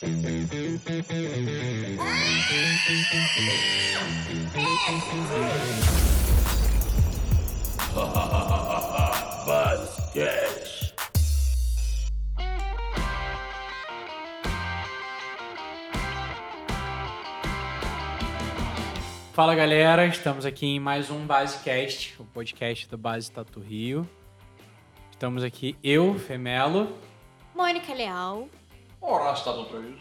Fala galera, estamos aqui em mais um Basecast, o podcast do Base Tatu Rio. Estamos aqui eu, Femelo, Mônica Leal. Horácio tá isso.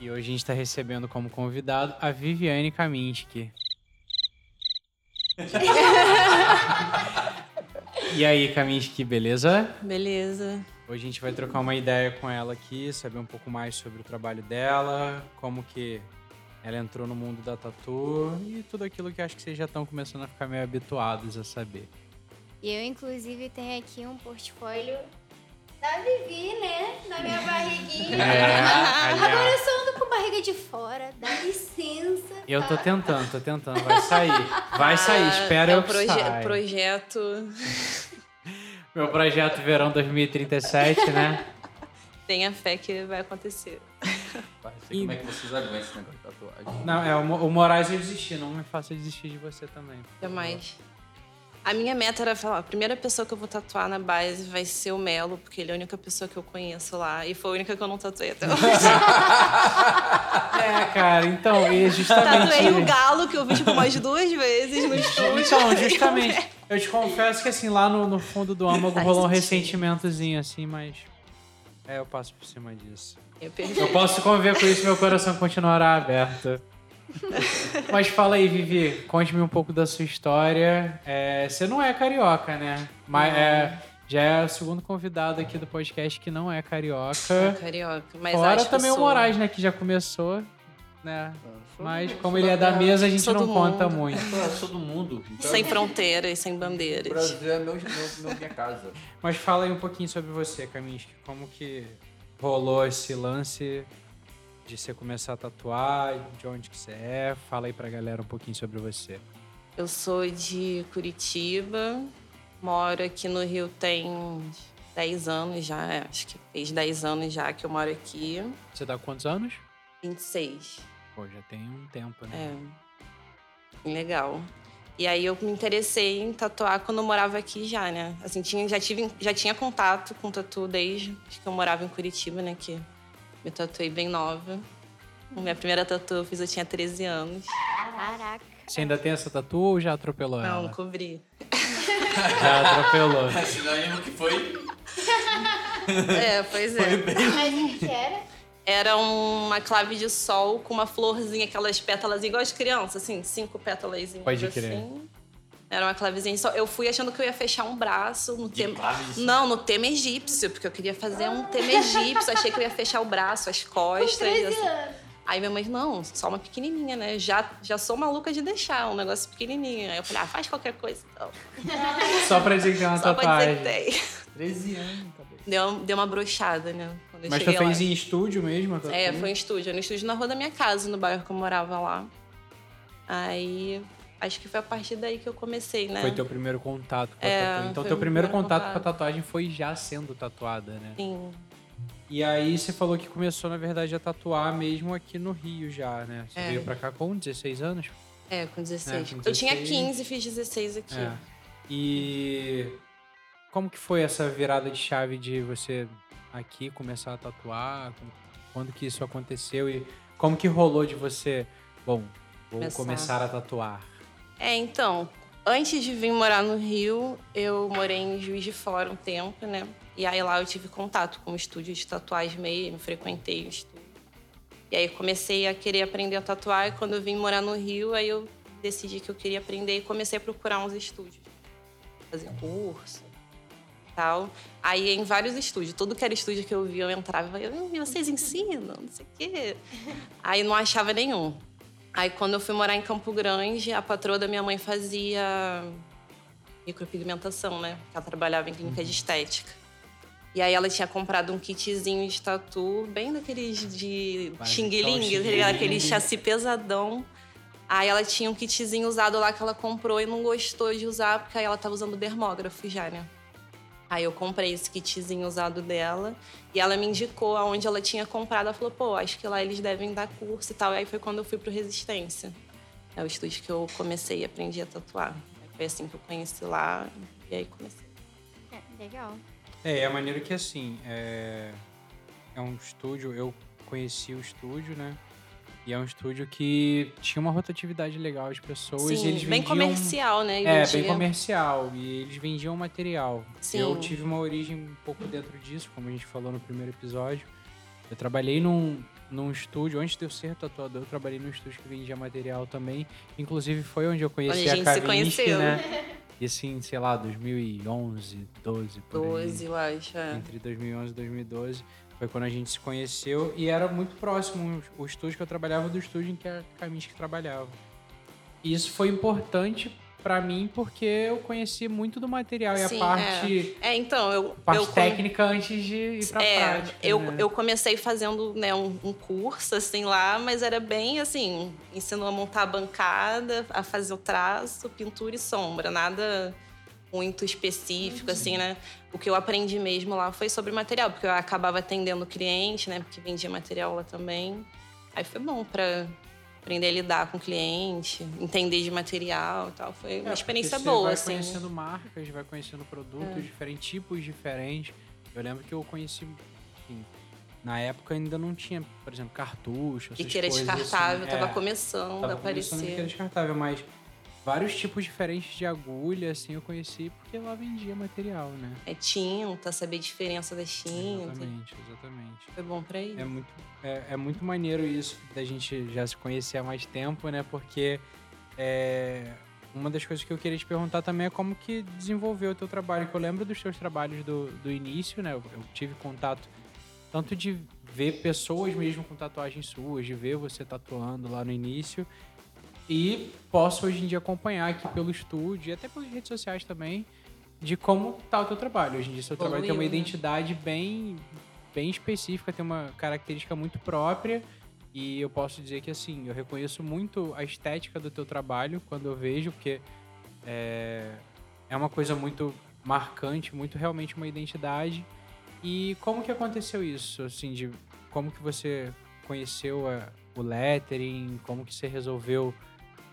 e hoje a gente está recebendo como convidado a Viviane Kaminski. e aí, Kaminski, beleza? Beleza. Hoje a gente vai trocar uma ideia com ela aqui, saber um pouco mais sobre o trabalho dela, como que ela entrou no mundo da tatu e tudo aquilo que acho que vocês já estão começando a ficar meio habituados a saber. E eu, inclusive, tenho aqui um portfólio da Vivi, né? Na minha barriguinha. É, Agora aliás, eu só ando com barriga de fora. Dá licença. eu tô tentando, tô tentando, vai sair. Vai sair, espera é eu proje saia. projeto. Meu projeto Verão 2037, né? Tenha fé que vai acontecer. Sei como é que vocês aguentam esse negócio de tatuagem. Não, é, o, o Moraes eu desisti, não me faça desistir de você também. Jamais. A minha meta era falar, a primeira pessoa que eu vou tatuar na base vai ser o Melo, porque ele é a única pessoa que eu conheço lá. E foi a única que eu não tatuei até hoje. É, cara, então, e justamente... Tatuei o Galo, que eu vi tipo umas duas vezes no estúdio. Então, justamente, eu te confesso que assim, lá no, no fundo do âmago Faz rolou um sentido. ressentimentozinho, assim, mas. É, eu passo por cima disso. Eu perdi. Eu posso conviver com isso, meu coração continuará aberto. Mas fala aí, Vivi, conte-me um pouco da sua história. É, você não é carioca, né? Mas é, já é o segundo convidado aqui do podcast que não é carioca. Carioca. Mas Fora acho que também o. Moraes, né? Que já começou, né? sou Mas como ele é da mesa, a gente não conta mundo. muito. Eu sou do mundo. Então, Sem fronteiras, sem O bandeiras. Brasil é meu, meu, meu- minha casa. Mas fala aí um pouquinho sobre você, Kaminsky. Como que rolou esse lance de você começar a tatuar, de onde que você é? Fala aí pra galera um pouquinho sobre você. Eu sou de Curitiba, moro aqui no Rio tem 10 anos já, é, acho que fez 10 anos já que eu moro aqui. Você tá com quantos anos? 26. Pô, já tem um tempo, né? É. Legal. E aí eu me interessei em tatuar quando eu morava aqui já, né? Assim, tinha, já, tive, já tinha contato com tatu desde que eu morava em Curitiba, né? Que me tatuei bem nova. Minha primeira tatu eu fiz, eu tinha 13 anos. Caraca. Você ainda tem essa tatu ou já atropelou Não, ela? cobri. Já atropelou. É sinônimo que foi. É, pois é. Mas o que era? Era uma clave de sol com uma florzinha, aquelas pétalas igual de criança, assim, cinco pétalas Pode crer. assim. Era uma clavezinha só. Eu fui achando que eu ia fechar um braço no tema. Não, no tema egípcio, porque eu queria fazer um tema egípcio. Achei que eu ia fechar o braço, as costas. 13 assim. anos. Aí minha mãe, não, só uma pequenininha, né? Já, já sou maluca de deixar um negócio pequenininho. Aí eu falei, ah, faz qualquer coisa então. Só pra dizer que tem uma Só pra dizer tatuagem. que tem. 13 anos, cabeça. Deu, deu uma brochada, né? Quando Mas tu fez lá. em estúdio mesmo? É, foi em estúdio. No estúdio na rua da minha casa, no bairro que eu morava lá. Aí, acho que foi a partir daí que eu comecei, né? Foi teu primeiro contato com a É, tatu. Então teu primeiro primeiro contato com a contato. tatuagem foi já sendo tatuada, né? Sim. E aí você falou que começou, na verdade, a tatuar mesmo aqui no Rio já, né? Você É. veio pra cá com 16 anos? É, com 16. É, com Eu tinha 16. 15 fiz 16 aqui. É. E como que foi essa virada de chave de você aqui começar a tatuar? Quando que isso aconteceu e como que rolou de você, bom, vou Começar. começar a tatuar? É, então, antes de vir morar no Rio, eu morei em Juiz de Fora um tempo, né? E aí lá eu tive contato com o estúdio de tatuagem mesmo, frequentei o estúdio. E aí comecei a querer aprender a tatuar e quando eu vim morar no Rio, aí eu decidi que eu queria aprender e comecei a procurar uns estúdios. Fazer curso tal. Aí em vários estúdios, tudo que era estúdio que eu via, eu entrava e eu, "Ih, vocês ensinam, não sei o quê. Aí não achava nenhum. Aí quando eu fui morar em Campo Grande, a patroa da minha mãe fazia micropigmentação, né? Ela trabalhava em clínica de estética. E aí ela tinha comprado um kitzinho de tatu, bem daqueles de xing-ling, aquele chassi pesadão. Aí ela tinha um kitzinho usado lá que ela comprou e não gostou de usar, porque aí ela tava usando dermógrafo já, né? Aí eu comprei esse kitzinho usado dela e ela me indicou aonde ela tinha comprado. Ela falou, pô, acho que lá eles devem dar curso e tal. E aí foi quando eu fui pro Resistência. É o estúdio que eu comecei e aprendi a tatuar. Foi assim que eu conheci lá e aí comecei. É, legal. É, é a maneira que assim, é, é um estúdio, eu conheci o estúdio, né? E é um estúdio que tinha uma rotatividade legal de pessoas e Sim, eles bem vendiam... comercial, né? É, vendia- bem comercial. E eles vendiam material. Sim. Eu tive uma origem um pouco dentro disso, como a gente falou no primeiro episódio. Eu trabalhei num, num estúdio, antes de eu ser tatuador, eu trabalhei num estúdio que vendia material também. Inclusive foi onde eu conheci Onde a gente se Kavinsky, conheceu. né? E assim, sei lá, 2011, 12, por aí 12, eu acho. É. entre 2011 e 2012. Foi quando a gente se conheceu e era muito próximo o estúdio que eu trabalhava do estúdio em que a Kaminsky trabalhava. E isso foi importante pra mim porque eu conheci muito do material e Sim, a parte, É, então, eu. parte eu técnica antes de ir pra É, prática. eu, né? eu comecei fazendo né, um, um curso assim lá, mas era bem assim, ensinou a montar a bancada, a fazer o traço, pintura e sombra, nada muito específico assim, né? O que eu aprendi mesmo lá foi sobre material, porque eu acabava atendendo o cliente, né, porque vendia material lá também. Aí foi bom para aprender a lidar com o cliente, entender de material e tal, foi uma É, experiência você boa vai assim. conhecendo marcas, vai conhecendo produtos É. diferentes, tipos diferentes. Eu lembro que eu conheci, enfim, na época ainda não tinha, por exemplo, cartucho, essas E que era coisas descartável, assim. tava É. começando Tava a começando que era aparecer. descartável, mas vários tipos diferentes de agulha, assim, eu conheci porque lá vendia material, né? É tinta, saber a diferença das tintas. Exatamente, exatamente. Foi bom pra isso. É muito, é, é muito maneiro isso da gente já se conhecer há mais tempo, né? Porque é, uma das coisas que eu queria te perguntar também é como que desenvolveu o teu trabalho. Que eu lembro dos teus trabalhos do, do início, né? Eu, eu tive contato tanto de ver pessoas mesmo com tatuagens suas, de ver você tatuando lá no início. E posso hoje em dia acompanhar aqui pelo estúdio e até pelas redes sociais também de como tá o teu trabalho. Hoje em dia seu trabalho tem uma né? identidade bem, bem específica, tem uma característica muito própria. E eu posso dizer que assim, eu reconheço muito a estética do teu trabalho quando eu vejo, porque é, é uma coisa muito marcante, muito realmente uma identidade. E como que aconteceu isso? Assim, de como que você conheceu a- o lettering, como que você resolveu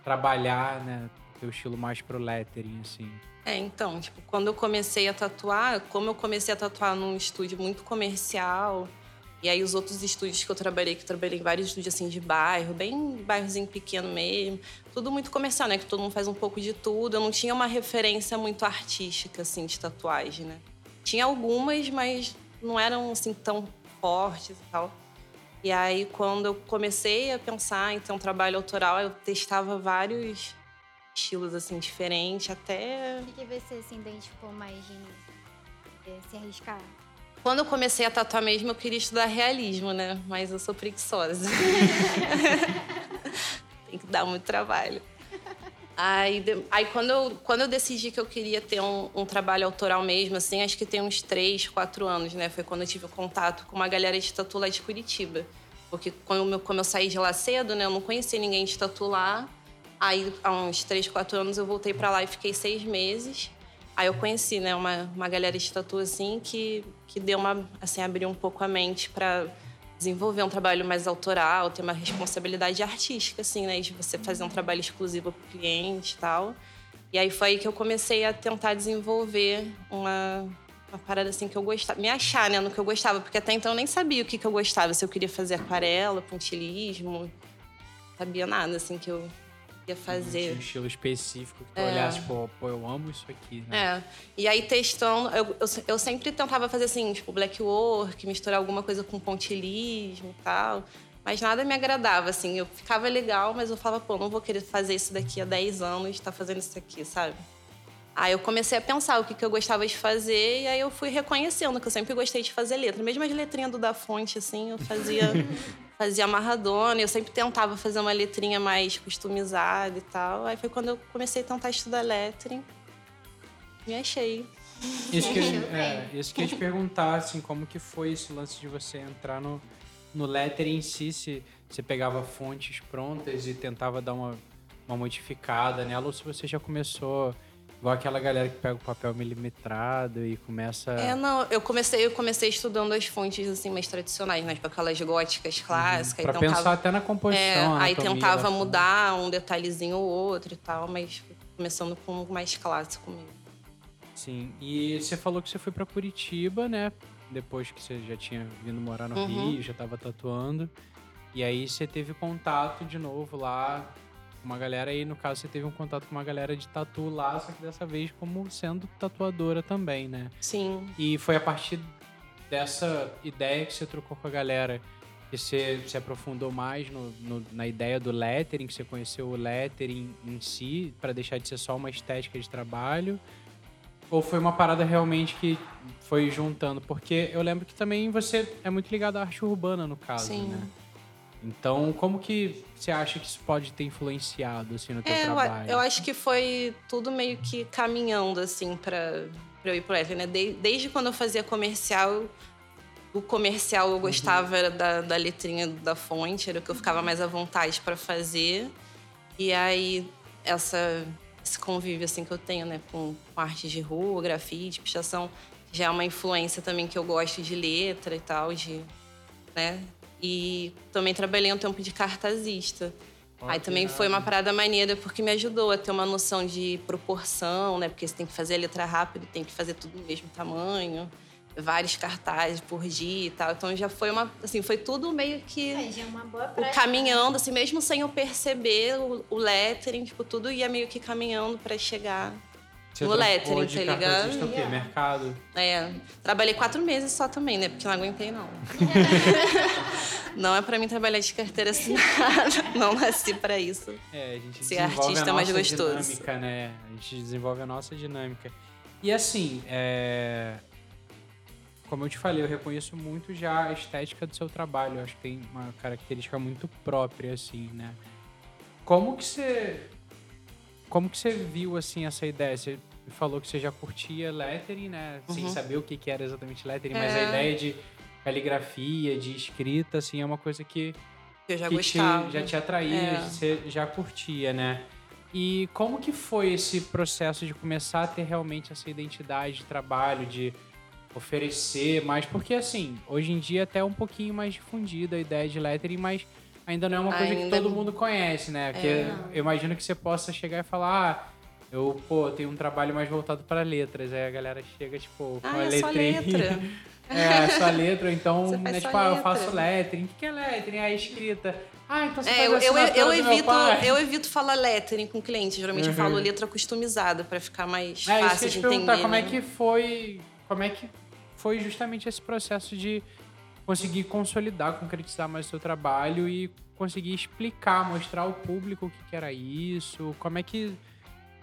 trabalhar, né, teu estilo mais pro lettering, assim? É, então, tipo, quando eu comecei a tatuar, como eu comecei a tatuar num estúdio muito comercial, e aí os outros estúdios que eu trabalhei, que eu trabalhei em vários estúdios assim de bairro, bem bairrozinho pequeno mesmo, tudo muito comercial, né? Que todo mundo faz um pouco de tudo. Eu não tinha uma referência muito artística, assim, de tatuagem, né? Tinha algumas, mas não eram assim tão fortes e tal. E aí, quando eu comecei a pensar em ter um trabalho autoral, eu testava vários estilos assim diferentes, até O que, que você se identificou mais de? É, Se arriscar? Quando eu comecei a tatuar mesmo, eu queria estudar realismo, né? Mas eu sou preguiçosa. Tem que dar muito trabalho. Aí, aí quando, eu, quando eu decidi que eu queria ter um, um trabalho autoral mesmo, assim, acho que tem uns três, quatro anos, né? Foi quando eu tive contato com uma galera de tatu lá de Curitiba. Porque como eu, como eu saí de lá cedo, né? Eu não conhecia ninguém de tatu lá. Aí, há uns três, quatro anos, eu voltei pra lá e fiquei seis meses. Aí eu conheci, né, uma, uma galera de tatu, assim, que, que deu uma, assim, abriu um pouco a mente para desenvolver um trabalho mais autoral, ter uma responsabilidade artística, assim, né, de você fazer um trabalho exclusivo para o cliente e tal. E aí foi aí que eu comecei a tentar desenvolver uma, uma parada, assim, que eu gostava, me achar, né, no que eu gostava, porque até então eu nem sabia o que, que eu gostava, se eu queria fazer aquarela, pontilismo, não sabia nada, assim, que eu fazer. Tinha um estilo específico que tu É. olhasse, tipo, pô, eu amo isso aqui, né? É. E aí, testando, eu, eu, eu sempre tentava fazer assim, tipo, black work, misturar alguma coisa com pontilismo e tal. Mas nada me agradava, assim. Eu ficava legal, mas eu falava, pô, não vou querer fazer isso daqui a 10 anos, tá fazendo isso aqui, sabe? Aí eu comecei a pensar o que, que eu gostava de fazer, e aí eu fui reconhecendo que eu sempre gostei de fazer letra. Mesmo as letrinhas do da fonte, assim, eu fazia, fazia amarradona. Eu sempre tentava fazer uma letrinha mais customizada e tal. Aí foi quando eu comecei a tentar estudar lettering. Me achei. Isso que, eu, é, isso que eu ia te perguntar, assim, como que foi esse lance de você entrar no, no lettering em si, se você pegava fontes prontas e tentava dar uma, uma modificada nela, ou se você já começou Igual aquela galera que pega o papel milimetrado e começa. É, não, eu comecei, eu comecei estudando as fontes assim mais tradicionais, né? Tipo aquelas góticas clássicas. Pra então pensar até na composição. É, aí tentava da- mudar um detalhezinho ou outro e tal, mas começando com o mais clássico mesmo. Sim. E você falou que você foi pra Curitiba, né? Depois que você já tinha vindo morar no Uhum. Rio, já tava tatuando. E aí você teve contato de novo lá uma galera aí, no caso, você teve um contato com uma galera de tatu lá, só que dessa vez como sendo tatuadora também, né? Sim. E foi a partir dessa ideia que você trocou com a galera que você se aprofundou mais no- no- na ideia do lettering, que você conheceu o lettering em si, para deixar de ser só uma estética de trabalho? Ou foi uma parada realmente que foi juntando? Porque eu lembro que também você é muito ligado à arte urbana, no caso, Sim. né? Então, como que você acha que isso pode ter influenciado, assim, no teu É, trabalho? eu acho que foi tudo meio que caminhando, assim, pra eu ir pro Lettering, né? De- desde quando eu fazia comercial, o comercial Uhum. eu gostava era da, da letrinha da fonte, era o que eu ficava mais à vontade pra fazer. E aí, essa, esse convívio, assim, que eu tenho, né? Com, com arte de rua, grafite, pichação, já é uma influência também que eu gosto de letra e tal, de... Né? E também trabalhei um tempo de cartazista. Aí Ok, também foi uma parada maneira porque me ajudou a ter uma noção de proporção, né? Porque você tem que fazer a letra rápido, tem que fazer tudo do mesmo tamanho, vários cartazes por dia e tal. Então já foi uma, assim, foi tudo meio que Aí já é uma boa o prática. caminhando, assim, mesmo sem eu perceber o, o lettering, tipo, tudo ia meio que caminhando pra chegar. Você no lettering, tá ligado? cartazista o quê? Mercado? É, trabalhei quatro meses só também, né? Porque não aguentei, não. não é pra mim trabalhar de carteira assinada. Não nasci pra isso. É, a gente Ser desenvolve artista a é mais gostoso. dinâmica, né? A gente desenvolve a nossa dinâmica. E assim, é... como eu te falei, eu reconheço muito já a estética do seu trabalho. Eu acho que tem uma característica muito própria, assim, né? Como que você... Como que você viu, assim, essa ideia? Você falou que você já curtia lettering, né? Sem Uhum. saber o que que era exatamente lettering, mas a É. ideia de caligrafia, de escrita, assim, é uma coisa que Eu já que gostava. Te, já te atraía, É. você já curtia, né? E como que foi esse processo de começar a ter realmente essa identidade de trabalho, de oferecer mais? Porque, assim, hoje em dia até é um pouquinho mais difundida a ideia de lettering, mas ainda não é uma coisa Ainda- que todo mundo conhece, né? Porque É. eu imagino que você possa chegar e falar, ah, eu, pô, tenho um trabalho mais voltado para letras. Aí a galera chega, tipo, com Ah, a é só letrinha. letra. É, só letra, então, né, tipo, ah, eu faço lettering. O que é lettering? Ah, escrita. Ah, então você É, faz eu, eu, eu evito, eu evito falar lettering com cliente. Geralmente eu Uhum. falo letra customizada pra ficar mais É, isso que eu fácil ia de te perguntar, entender. como é né? que foi. Como é que foi justamente esse processo de conseguir consolidar, concretizar mais o seu trabalho e conseguir explicar, mostrar ao público o que, que era isso, como é que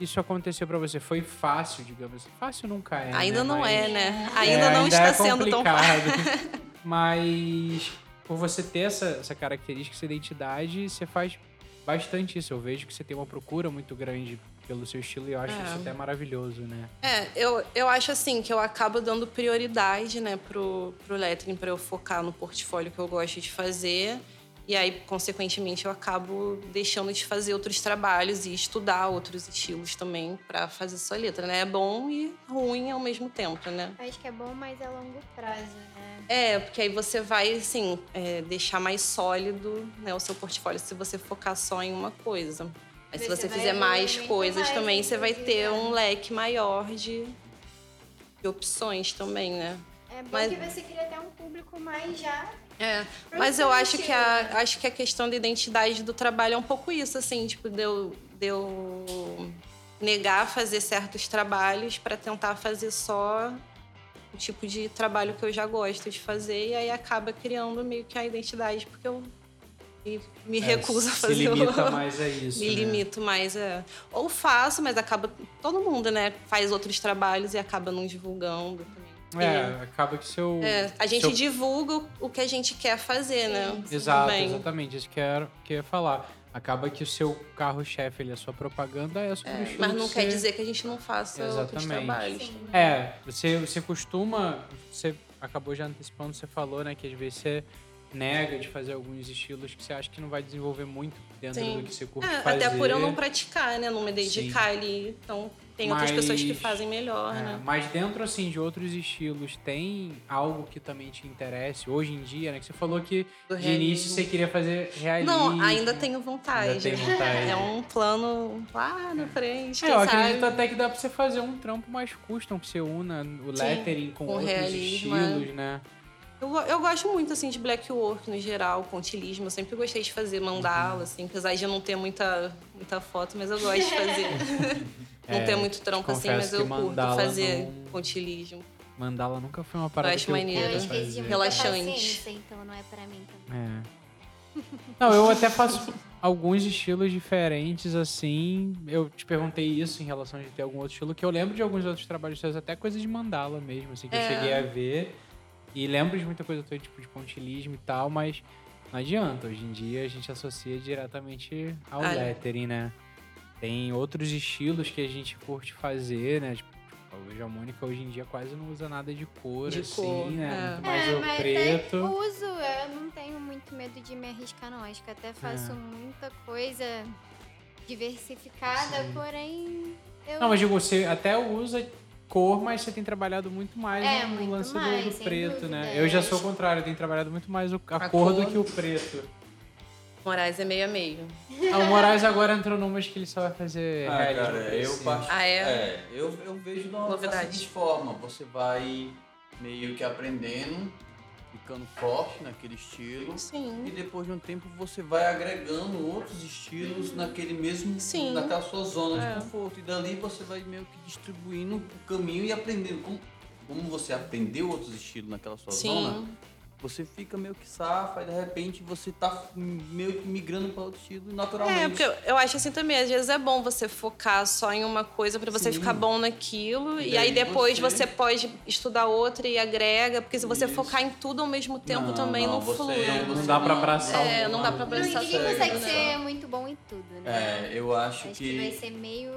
isso aconteceu pra você? Foi fácil, digamos assim? Fácil nunca é. Ainda né? não Mas- é, né? É, Ainda não ainda está é sendo tão fácil. Mas por você ter essa, essa característica, essa identidade, você faz bastante isso. Eu vejo que você tem uma procura muito grande pelo seu estilo e eu acho É. isso até maravilhoso, né? É, eu, eu acho assim que eu acabo dando prioridade, né, pro, pro lettering pra eu focar no portfólio que eu gosto de fazer. E aí, consequentemente, eu acabo deixando de fazer outros trabalhos e estudar outros estilos também pra fazer sua letra, né? É bom e ruim ao mesmo tempo, né? Acho que é bom, mas a longo prazo, né? É, porque aí você vai, assim, é, deixar mais sólido né, o seu portfólio se você focar só em uma coisa. Mas se Você você fizer mais coisas mais, também, você vai ter né? um leque maior de, de opções também, né? É bom Mas- que você cria até um público mais já. É, mas eu acho que, a, né? acho que a questão da identidade do trabalho é um pouco isso, assim, tipo, de eu, de eu negar fazer certos trabalhos para tentar fazer só o tipo de trabalho que eu já gosto de fazer, e aí acaba criando meio que a identidade, porque eu me, me É, recuso a se fazer limita o... mais a isso. Me né? limito mais a... Ou faço, mas acaba... Todo mundo, né? Faz outros trabalhos e acaba não divulgando É, acaba que seu. É, a gente seu- divulga o que a gente quer fazer, né? Exato, Também. exatamente. Isso que eu, que eu ia falar. Acaba que o seu carro-chefe, ele, a sua propaganda é sobre estilo Mas não que quer dizer que a gente não faça Exatamente. trabalhos. É, você, você costuma. Você acabou já antecipando, você falou, né, que às vezes você nega de fazer alguns estilos que você acha que não vai desenvolver muito dentro Sim. do que você curte É, fazer. até por eu não praticar, né? Não me dedicar ali. Então, Tem outras pessoas que Mas- fazem melhor, É, né? Mas dentro, assim, de outros estilos, tem algo que também te interesse hoje em dia, né? Que você falou que Do de início você queria fazer realismo. Não, ainda tenho vontade. Ainda tem vontade. É um plano lá na frente, É, eu sabe? acredito até que dá pra você fazer um trampo mais custom, que você una o Sim, lettering com, com outros realismo, estilos, né? Eu, eu gosto muito, assim, de black work no geral, pontilismo. Eu sempre gostei de fazer mandala, assim, apesar de eu não ter muita, muita foto, mas eu gosto de fazer. não É, ter muito trampo assim, mas eu curto fazer não- pontilismo. Mandala nunca foi uma parada acho que eu maneiro. Eu curto fazer. Relaxante. então não é pra mim também. É. Não, eu até faço alguns estilos diferentes, assim. Eu te perguntei isso em relação a ter algum outro estilo, que eu lembro de alguns outros trabalhos seus, até coisa de mandala mesmo, assim, que eu É. cheguei a ver. E lembro de muita coisa tua, tipo, de pontilismo e tal, mas não adianta. Hoje em dia a gente associa diretamente ao Ah, é. lettering, né? Tem outros estilos que a gente curte fazer, né? Tipo, hoje a Mônica hoje em dia quase não usa nada de cor, De assim, cor, né? é. Muito mais é, o mas preto. até uso, eu não tenho muito medo de me arriscar, não. Acho que até faço É. muita coisa diversificada, porém. Eu... Não, mas digo, você até usa cor, mas você tem trabalhado muito mais É, no muito lance do- mais, do, sem preto, dúvida. né? Eu já sou o contrário, eu tenho trabalhado muito mais o- a, A cor, do cor. que o preto. Moraes é meio a meio. Ah, o Moraes agora entrou numas que ele só vai fazer Ah, cara, eu assim. parto. Ah, é? É, eu, eu vejo da Novidade. seguinte forma: você vai meio que aprendendo, ficando forte naquele estilo. E Sim. depois de um tempo você vai agregando outros estilos naquele mesmo, Sim. naquela sua zona É. de conforto. E dali você vai meio que distribuindo o caminho e aprendendo. Como, como você aprendeu outros estilos naquela sua zona, Sim. Você fica meio que safa e de repente você tá meio que migrando para outro estilo naturalmente. É, porque eu, acho assim também, às vezes é bom você focar só em uma coisa pra você Sim. ficar bom naquilo. E E, aí depois você- você... pode estudar outra e agrega, porque se você Isso. focar em tudo ao mesmo tempo Não, também não, não, você- flui. Não, você dá pra não- abraçar É, não dá pra Não, abraçar ninguém consegue né? ser muito bom em tudo, né? É, eu acho, Acho que vai que. ser meio.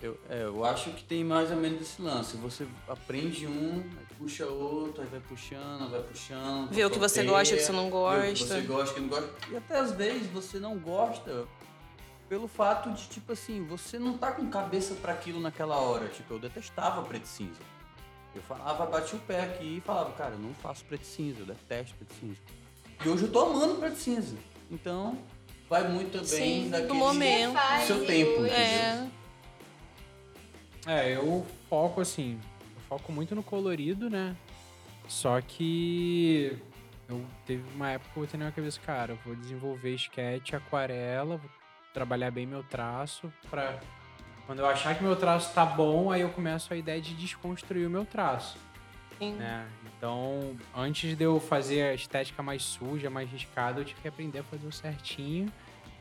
Eu, é, eu acho que tem mais ou menos esse lance. Você aprende um, puxa outro, aí vai puxando, vai puxando. Vê o que você gosta, o que você não vê o que gosta. você gosta, o que não gosta. E até às vezes você não gosta pelo fato de, tipo assim, você não tá com cabeça para aquilo naquela hora. Tipo, eu detestava preto e cinza. Eu falava, bati o pé aqui e falava, cara, eu não faço preto e cinza, eu detesto preto e cinza. E hoje eu tô amando preto e cinza. Então, vai muito também Sim, do daquele momento. Seu tempo? É, É, eu foco assim, foco muito no colorido, né? Só que eu teve uma época que eu botei na minha cabeça, cara, eu vou desenvolver sketch, aquarela, vou trabalhar bem meu traço pra quando eu achar que meu traço tá bom, aí eu começo a ideia de desconstruir o meu traço, sim. né? Então, antes de eu fazer a estética mais suja, mais riscada, eu tive que aprender a fazer o certinho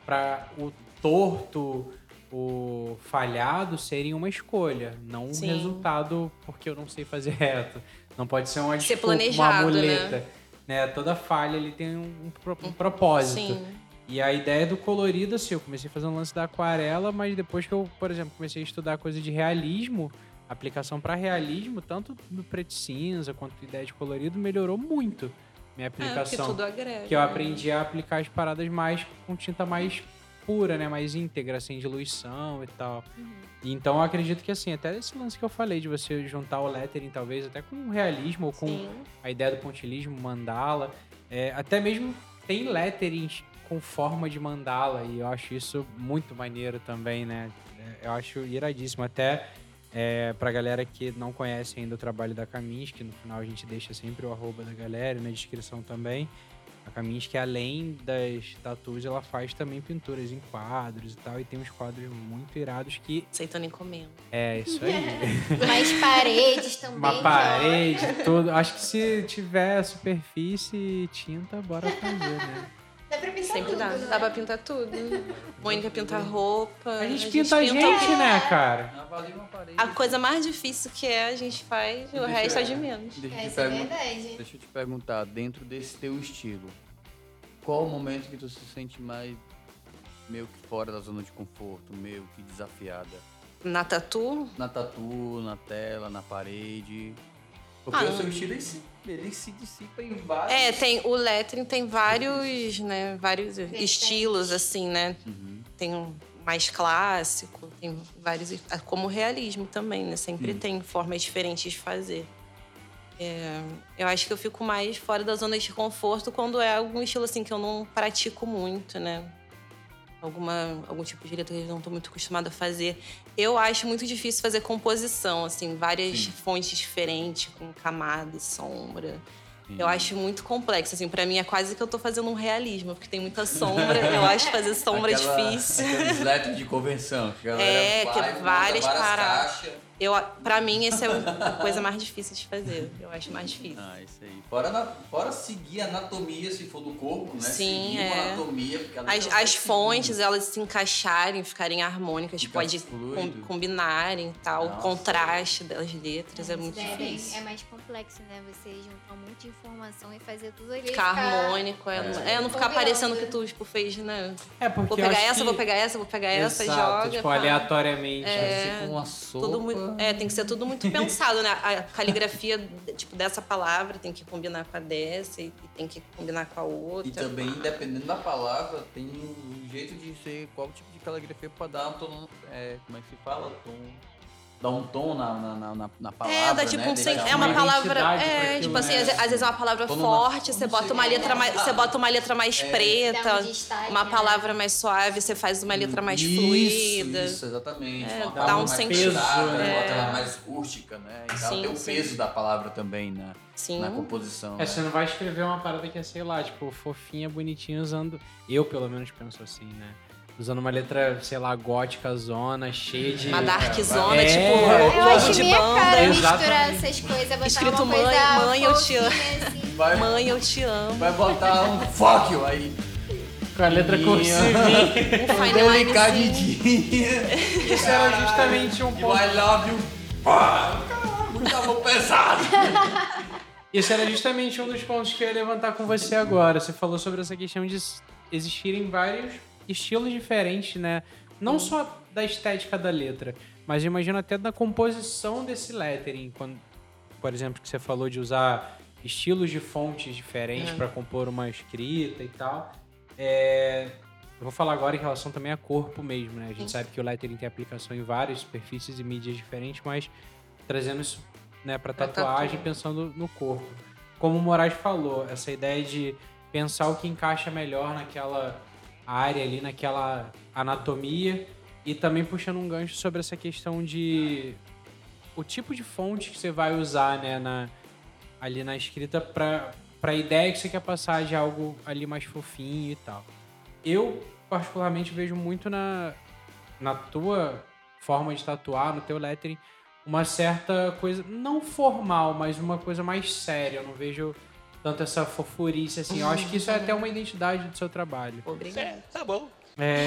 pra o torto, o falhado serem uma escolha, não um Sim. resultado porque eu não sei fazer reto. Não pode ser uma, Ser desculpa, uma né? muleta. Né? Toda falha ele tem um, um pro- um propósito. Sim. E a ideia do colorido, assim, eu comecei fazendo um lance da aquarela, mas depois que eu, por exemplo, comecei a estudar coisa de realismo, aplicação para realismo, tanto no preto e cinza quanto ideia de colorido, melhorou muito minha É, porque aplicação. tudo agrega. que eu né? aprendi a aplicar as paradas mais com tinta mais pura, né? Mais íntegra, sem diluição e tal. E Então eu acredito que assim, até esse lance que eu falei de você juntar o lettering, talvez, até com o realismo ou com Sim. a ideia do pontilismo, mandala. É, até mesmo tem letterings com forma de mandala e eu acho isso muito maneiro também, né? É, eu acho iradíssimo. Até é, pra galera que não conhece ainda o trabalho da Kaminsky, no final a gente deixa sempre o arroba da galera na descrição também. A Kaminsky, além das tatuas, ela faz também pinturas em quadros e tal. E tem uns quadros muito irados que Aceitando encomenda. é isso aí. Mais paredes também. Uma que, ó, parede, tudo. Acho que se tiver superfície e tinta, bora fazer, né? Dá pra pintar Sempre tudo, dá. né? Dá pra pintar tudo. Mônica pinta roupa. A gente pinta a gente, né, cara? A coisa mais difícil que é, a gente faz, o Deixa resto é de menos. Deixa te Essa é verdade. deixa eu te perguntar, dentro desse teu estilo, qual o momento que tu se sente mais meio que fora da zona de conforto, meio que desafiada? Na tatu, Na tatu, na tela, na parede? Porque Ah, o seu estilo ele se, ele se dissipa em vários. É, tem o lettering tem vários, né, vários estilos assim, né? Uhum. Tem um mais clássico, Tem vários. Como o realismo também, né? Sempre Sim. tem formas diferentes de fazer. É, eu acho que eu fico mais fora da zona de conforto quando é algum estilo assim que eu não pratico muito, né? Alguma, algum tipo de letra que eu não estou muito acostumada a fazer. Eu acho muito difícil fazer composição, assim, várias Sim. fontes diferentes, com camada e sombra. Eu acho muito complexo, assim, pra mim é quase que eu tô fazendo um realismo, porque tem muita sombra. eu acho fazer sombra Aquela- difícil. Aqueles de convenção. Que É, vai, que várias paradas. Eu, pra mim, essa é a coisa mais difícil de fazer. Eu acho mais difícil. Ah, isso aí. Fora, na- fora seguir a anatomia, se for do corpo, né? Sim, seguir uma é. anatomia. Porque ela As, não vai as fontes, elas se encaixarem, ficarem harmônicas, Fica pode com- combinarem e tal. Nossa. O contraste das letras é muito É, bem- difícil. é mais complexo, né? Você juntar de informação e fazer tudo ali. Ficar ficar- harmônico, é, É. é, não ficar parecendo que tu tipo, fez, né? É, porque Vou pegar essa, que- vou pegar essa, vou pegar essa, Exato, joga. tipo, pá. aleatoriamente. É. Você com uma sopa. Tudo muito, é, tem que ser tudo muito pensado, né? A caligrafia, tipo, dessa palavra tem que combinar com a dessa e, e tem que combinar com a outra. E também, dependendo da palavra, tem um jeito de ser qual tipo de caligrafia pra dar um tom. É, como é que se fala? Tom. Dar um tom na, na, na- na, palavra. É, dá tipo né? um sen- é uma uma palavra. É, tipo assim, né? às, às vezes é uma palavra numa- forte, você bota uma é. letra mais. Você bota uma letra mais Dá um preta, destaque, uma né? palavra mais suave, você faz uma letra mais isso, fluida. Isso, exatamente. É, dá um mais sentido. pesada, É. Bota ela mais rústica, né? E. Sim, tem o sim. peso da palavra também na, Sim. na composição. É, você não vai escrever uma parada que é, sei lá, tipo, fofinha, bonitinha, usando. Eu, pelo menos, penso assim, né? Usando uma letra, sei lá, gótica, zona, cheia de. Uma dark zona, É, tipo, eu Eu logo acho de minha banda. cara misturar Exatamente. essas coisas, botar Escrito uma coisa mãe, mãe, eu te amo. assim. Vai, Mãe, eu te amo. vai botar um fuck you aí. Com a letra cursiva. Um linezinho. Delicadinha. Isso era justamente um ponto. I love you. Caralho, Muito amor pesado. Isso era justamente um dos pontos que eu ia levantar com você agora. Você falou sobre essa questão de existirem vários estilos diferentes, né? Não só da estética da letra, mas imagino até da composição desse lettering. Quando, por exemplo, que você falou de usar estilos de fontes diferentes É. para compor uma escrita e tal. É, eu vou falar agora em relação também a corpo mesmo, né? A gente sabe que o lettering tem aplicação em várias superfícies e mídias diferentes, mas trazendo isso né, para tatuagem, tatu. pensando no corpo. Como o Moraes falou, essa ideia de pensar o que encaixa melhor naquela área ali, naquela anatomia, e também puxando um gancho sobre essa questão de o tipo de fonte que você vai usar, né, na, ali na escrita para a ideia que você quer passar de algo ali mais fofinho e tal. Eu particularmente vejo muito na na tua forma de tatuar, no teu lettering, uma certa coisa não formal, mas uma coisa mais séria. Eu não vejo tanto essa fofurice assim. Eu acho que isso é até uma identidade do seu trabalho. Obrigada. Tá bom. É...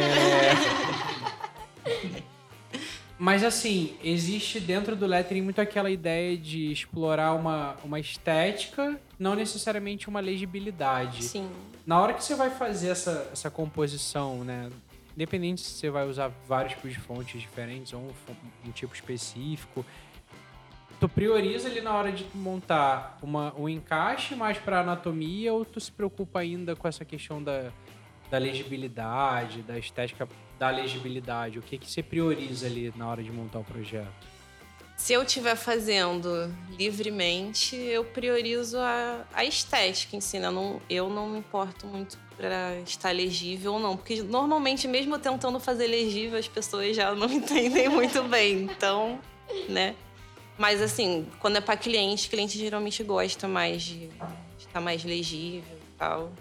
Mas assim, existe dentro do lettering muito aquela ideia de explorar uma, uma estética, não necessariamente uma legibilidade. Sim. Na hora que você vai fazer essa, essa composição, né? Independente se você vai usar vários tipos de fontes diferentes ou um, um tipo específico, tu prioriza ali na hora de montar uma, um encaixe mais para anatomia ou tu se preocupa ainda com essa questão da, da legibilidade, da estética da legibilidade? O que que você prioriza ali na hora de montar o projeto? Se eu estiver fazendo livremente, eu priorizo a, a estética em si, né? Eu não, eu não me importo muito para estar legível ou não, porque normalmente, mesmo tentando fazer legível, as pessoas já não entendem muito bem. Então, né? Mas assim, quando é para cliente, cliente geralmente gosta mais de estar mais legível e tal.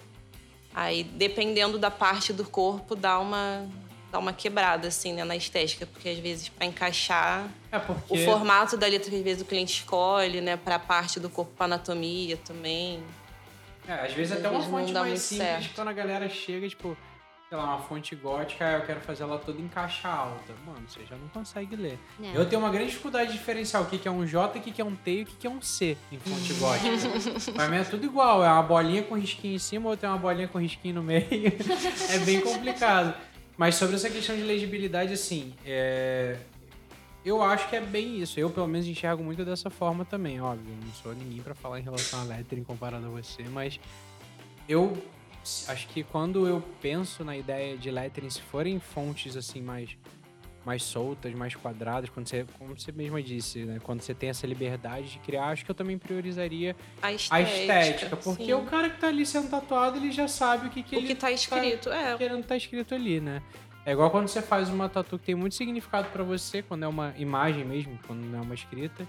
Aí, dependendo da parte do corpo, dá uma, dá uma quebrada, assim, né, na estética, porque às vezes para encaixar É porque o formato da letra que às vezes o cliente escolhe, né, para a parte do corpo, pra anatomia também. É, às vezes Às até uma vezes não fonte mais simples, certo. quando a galera chega, tipo, sei lá, uma fonte gótica, eu quero fazer ela toda em caixa alta. Mano, você já não consegue ler. Não. Eu tenho uma grande dificuldade de diferenciar o que que é um J, o que que é um T e o que que é um C em fonte gótica. Pra mim é tudo igual, é uma bolinha com risquinho em cima ou tem uma bolinha com risquinho no meio. é bem complicado. Mas sobre essa questão de legibilidade, assim, é... eu acho que é bem isso. Eu, pelo menos, enxergo muito dessa forma também, óbvio. Eu não sou ninguém pra falar em relação a lettering comparado a você, mas eu acho que quando eu penso na ideia de lettering, se forem fontes assim mais mais soltas, mais quadradas, quando você, como você mesma disse, né? Quando você tem essa liberdade de criar, acho que eu também priorizaria A a estética. estética. Porque sim. o cara que tá ali sendo tatuado, ele já sabe o que, que O ele que tá escrito, é. querendo tá escrito ali, né? É igual quando você faz uma tatu que tem muito significado pra você, quando é uma imagem mesmo, quando não é uma escrita.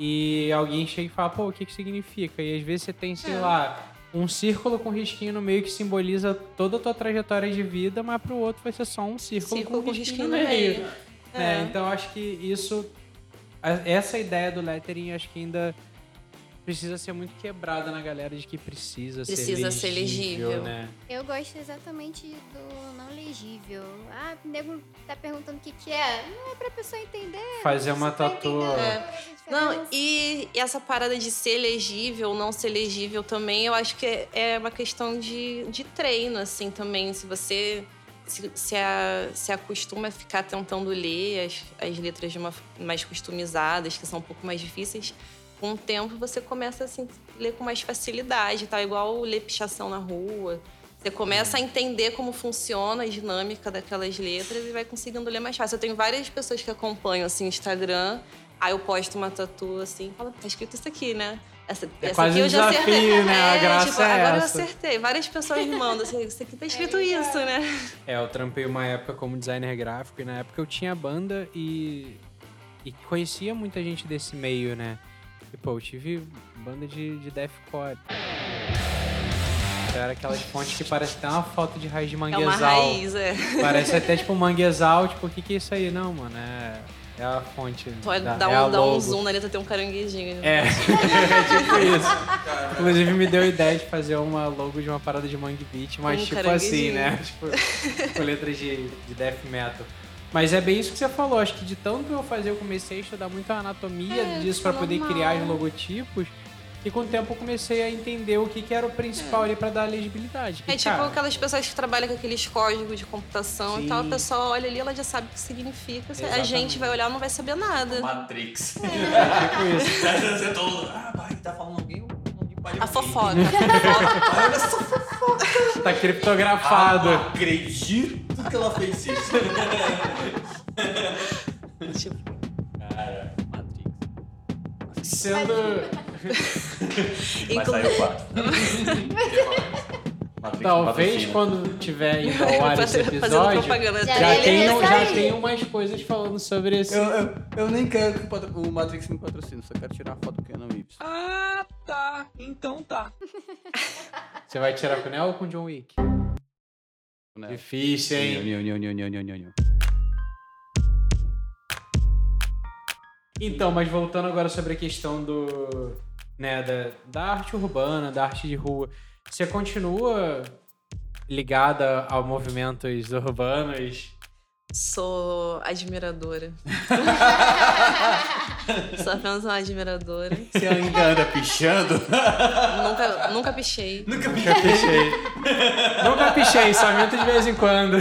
E alguém chega e fala, pô, o que que significa? E às vezes você tem, sei É. lá, um círculo com risquinho no meio que simboliza toda a tua trajetória de vida, mas pro outro vai ser só um círculo, Círculo com risquinho, no meio. É. É, então acho que isso. Essa ideia do lettering acho que ainda precisa ser muito quebrada na galera de que precisa, Precisa ser ser legível, legível. né? Eu gosto exatamente do não legível. Ah, o nego tá perguntando o que que é. Não é pra pessoa entender. Fazer uma Você tatu. entendendo É. Não, e, e essa parada de ser legível, não ser legível também, eu acho que é, é uma questão de, de treino, assim, também. Se você se, se, a- se acostuma a ficar tentando ler as, as letras de uma, mais customizadas, que são um pouco mais difíceis, com o tempo você começa assim, a ler com mais facilidade, tá? Igual ler pichação na rua. Você começa a entender como funciona a dinâmica daquelas letras e vai conseguindo ler mais fácil. Eu tenho várias pessoas que acompanham assim, o Instagram, aí eu posto uma tatu assim, falo, tá escrito isso aqui, né? Essa, É essa quase aqui eu já desafio, acertei. né? A É, graça tipo, é agora essa. eu acertei. Várias pessoas me mandam assim, isso aqui tá escrito isso, né? É, eu trampei uma época como designer gráfico e na época eu tinha banda e, e conhecia muita gente desse meio, né? E, pô, eu tive banda de, de deathcore. Era aquelas fontes que parece até uma foto de raiz de É uma manguezal. raiz, é. Parece até tipo manguezal, tipo, o que que é isso aí? Não, mano, é, é a fonte. Pode da, dar, é a um, dar um zoom na letra, tem um caranguejinho. É, é tipo isso. Inclusive me deu a ideia de fazer uma logo de uma parada de Mangue Beat, mas Um tipo assim, né? Tipo, com letras de, de death metal. Mas é bem isso que você falou, acho que de tanto que eu fazer, eu comecei a estudar muito a anatomia É, disso é poder criar os logotipos. E com o tempo eu comecei a entender o que, que era o principal ali pra dar legibilidade. É Que, tipo cara, aquelas pessoas que trabalham com aqueles códigos de computação Sim. e tal, a pessoa olha ali, ela já sabe o que significa. A Exatamente. gente vai olhar não vai saber nada. Matrix. tipo isso. Você todo. Ah, vai, tá falando alguém A fofoca. a fofoca. Tá Ah, criptografado. não acredito que ela fez isso. tipo, Cara, Matrix. Sendo. Vai inclu- sair o 4. Matrix Talvez quando tiver indo ao ar esse fazendo episódio. propaganda. Já Já ele tem, já tem umas coisas falando sobre esse. Eu, eu, eu nem quero que o o Matrix me patrocine, só quero tirar uma foto do Keanu Reeves. Ah, tá. Então tá. Você vai tirar com o Neo ou com o John Wick? Né? Difícil, hein? Então, mas voltando agora sobre a questão do. né, da, da arte urbana, da arte de rua. Você continua ligada a movimentos urbanos? Sou admiradora. Sou apenas uma admiradora. Você ainda anda pichando? nunca, nunca pichei. Nunca Nunca pichei. Nunca pichei, só minto de vez em quando.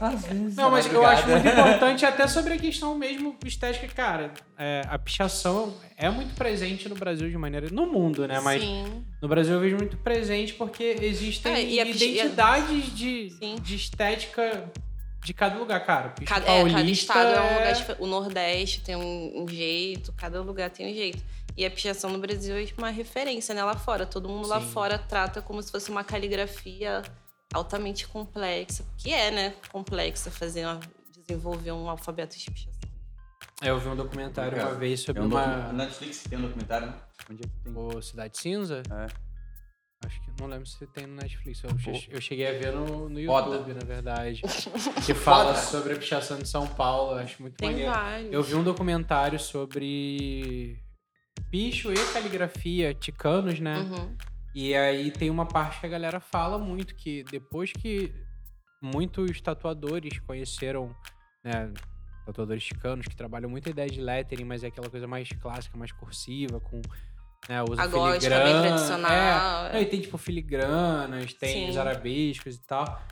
Às vezes. Não, mas eu acho muito importante até sobre a questão mesmo estética, cara. é, a pichação é muito presente no Brasil de maneira. No mundo, né? Mas Sim. no Brasil eu vejo muito presente porque existem É, e identidades de, Sim. de estética de cada lugar, cara. Picha Cada, é, cada estado é um lugar é- diferente. O Nordeste tem um, um jeito, cada lugar tem um jeito. E a pichação no Brasil é tipo, uma referência, né? Lá fora. Todo mundo lá Sim. fora trata como se fosse uma caligrafia altamente complexa. Que é, né? Complexa fazer uma- desenvolver um alfabeto de pichação. É, Eu vi um documentário Cara, uma vez sobre É um uma. docu- Netflix tem um documentário, né? Onde é que tem? O Cidade Cinza? É. Não lembro se tem no Netflix. Eu, Pô. eu cheguei a ver no, no Foda. YouTube, na verdade. Que fala Foda. sobre a pichação de São Paulo. eu Acho muito Tem maneiro. vários. Eu vi um documentário sobre picho e caligrafia ticanos, né? Uhum. E aí tem uma parte que a galera fala muito que depois que muitos tatuadores conheceram, né, tatuadores chicanos que trabalham muito a ideia de lettering, mas é aquela coisa mais clássica, mais cursiva, com né, usa A gótica, filigrana. bem tradicional, É, é. Aí tem tipo filigranas, tem Sim. os arabescos e tal.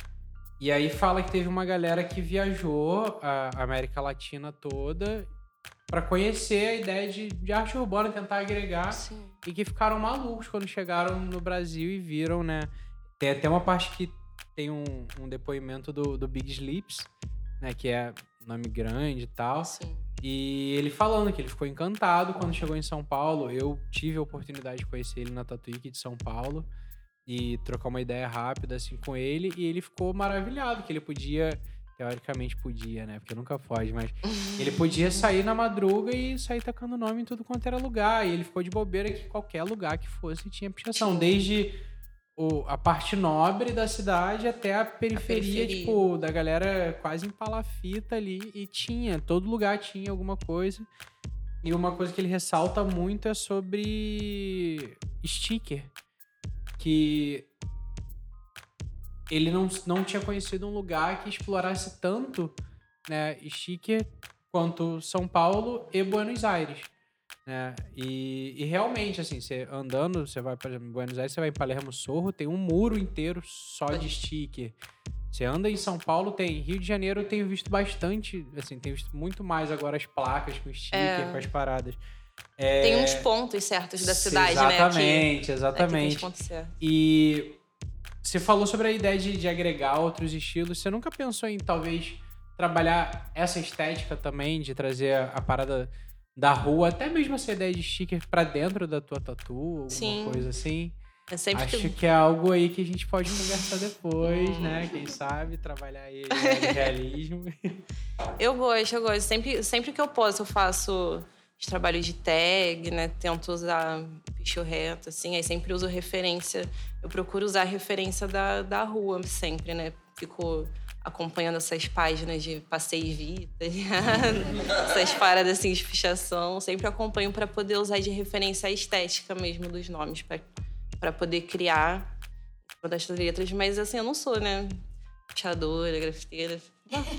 E aí fala que teve uma galera que viajou a América Latina toda pra conhecer a ideia de, de arte urbana, tentar agregar Sim. e que ficaram malucos quando chegaram no Brasil e viram, né? Tem até uma parte que tem um, um depoimento do, do Big Sleeps, né? Que é nome grande e tal. Sim. E ele falando que ele ficou encantado quando chegou em São Paulo. Eu tive a oportunidade de conhecer ele na Tatuíque de São Paulo e trocar uma ideia rápida assim com ele. E ele ficou maravilhado que ele podia, teoricamente podia, né? Porque nunca pode, mas ele podia sair na madruga e sair tacando nome em tudo quanto era lugar. E ele ficou de bobeira que qualquer lugar que fosse tinha pichação. Desde o- a parte nobre da cidade até a periferia, periferia. tipo, da galera quase em palafita ali. E tinha, todo lugar tinha alguma coisa. E uma coisa que ele ressalta muito é sobre sticker. Que ele não, não tinha conhecido um lugar que explorasse tanto né, sticker quanto São Paulo e Buenos Aires. Né? E, e realmente, assim, você andando, você vai para Buenos Aires, você vai em Palermo Sorro, tem um muro inteiro só de sticker. Você anda em São Paulo, tem. Rio de Janeiro eu tenho visto bastante, assim, tenho visto muito mais agora as placas com sticker, É. com as paradas. Tem É, uns pontos certos da cidade, né? Exatamente, aqui tem exatamente. pontos certos. E você falou sobre a ideia de, de agregar outros estilos. Você nunca pensou em talvez trabalhar essa estética também, de trazer a, a parada da rua, até mesmo essa ideia de sticker pra dentro da tua tatu, alguma Sim. coisa assim? É sempre Acho que que é algo aí que a gente pode conversar depois, né? Quem sabe trabalhar aí o realismo. Eu gosto, eu gosto. Sempre, sempre que eu posso, eu faço os trabalhos de tag, né? Tento usar picho reto, assim. Aí sempre uso referência. Eu procuro usar referência da, da rua sempre, né? Fico acompanhando essas páginas de passeio e vida, essas paradas assim de pichação. Sempre acompanho para poder usar de referência a estética mesmo dos nomes, para poder criar uma das letras. Mas assim, eu não sou, né? Pichadora, grafiteira.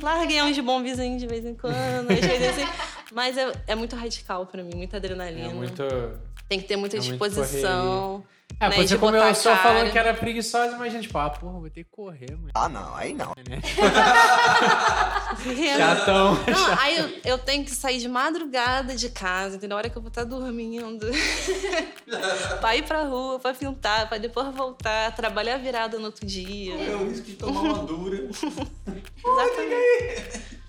Larguei uns bombezinhos de vez em quando, às vezes assim. Mas é, é muito radical pra mim, muita adrenalina. É muito. Tem que ter muita é muito disposição. É, né, você a começou cara. falando que era preguiçosa, imagina, tipo, ah, porra, vou ter que correr, mano. Ah, não, aí não. Chatão. Não, aí eu, eu tenho que sair de madrugada de casa, entendeu? Na hora que eu vou estar dormindo. pra ir pra rua, pra pintar, pra depois voltar, trabalhar virada no outro dia. É o risco de tomar uma dura. Exatamente.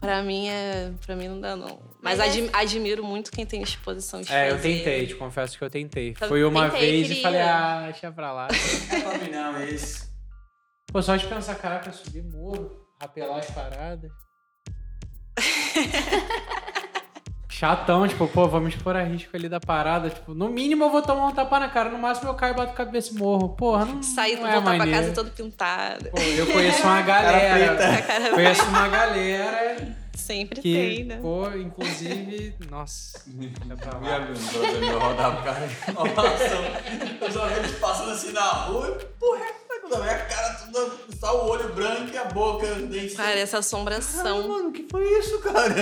Pra mim, é, pra mim não dá, não. Mas, Mas é- admi- admiro muito quem tem disposição de É, eu fazer. tentei, te confesso que eu tentei. Tá- Fui uma tentei, vez e queria. falei, ah, deixa pra lá. É mim não, esse. Pô, só de pensar, caraca, subir morro, rapelar as paradas. Chatão, tipo, pô, vamos expor a risco ali da parada. Tipo, no mínimo eu vou tomar um tapa na cara, no máximo eu caio e bato a cabeça e morro. Porra, não, Sair, não é voltar pra casa todo pintado. Pô, eu conheço uma galera. Conheço uma galera sempre que, tem, né? pô, inclusive, nossa. é pra Minha lá. brother meu rodava o cara de inovação. Eu só vi eles passando assim na rua e, porra, é quando eu vi a cara toda, só o olho branco e a boca, os dentes. Parece Ah, assombração. mano, o que foi isso, cara?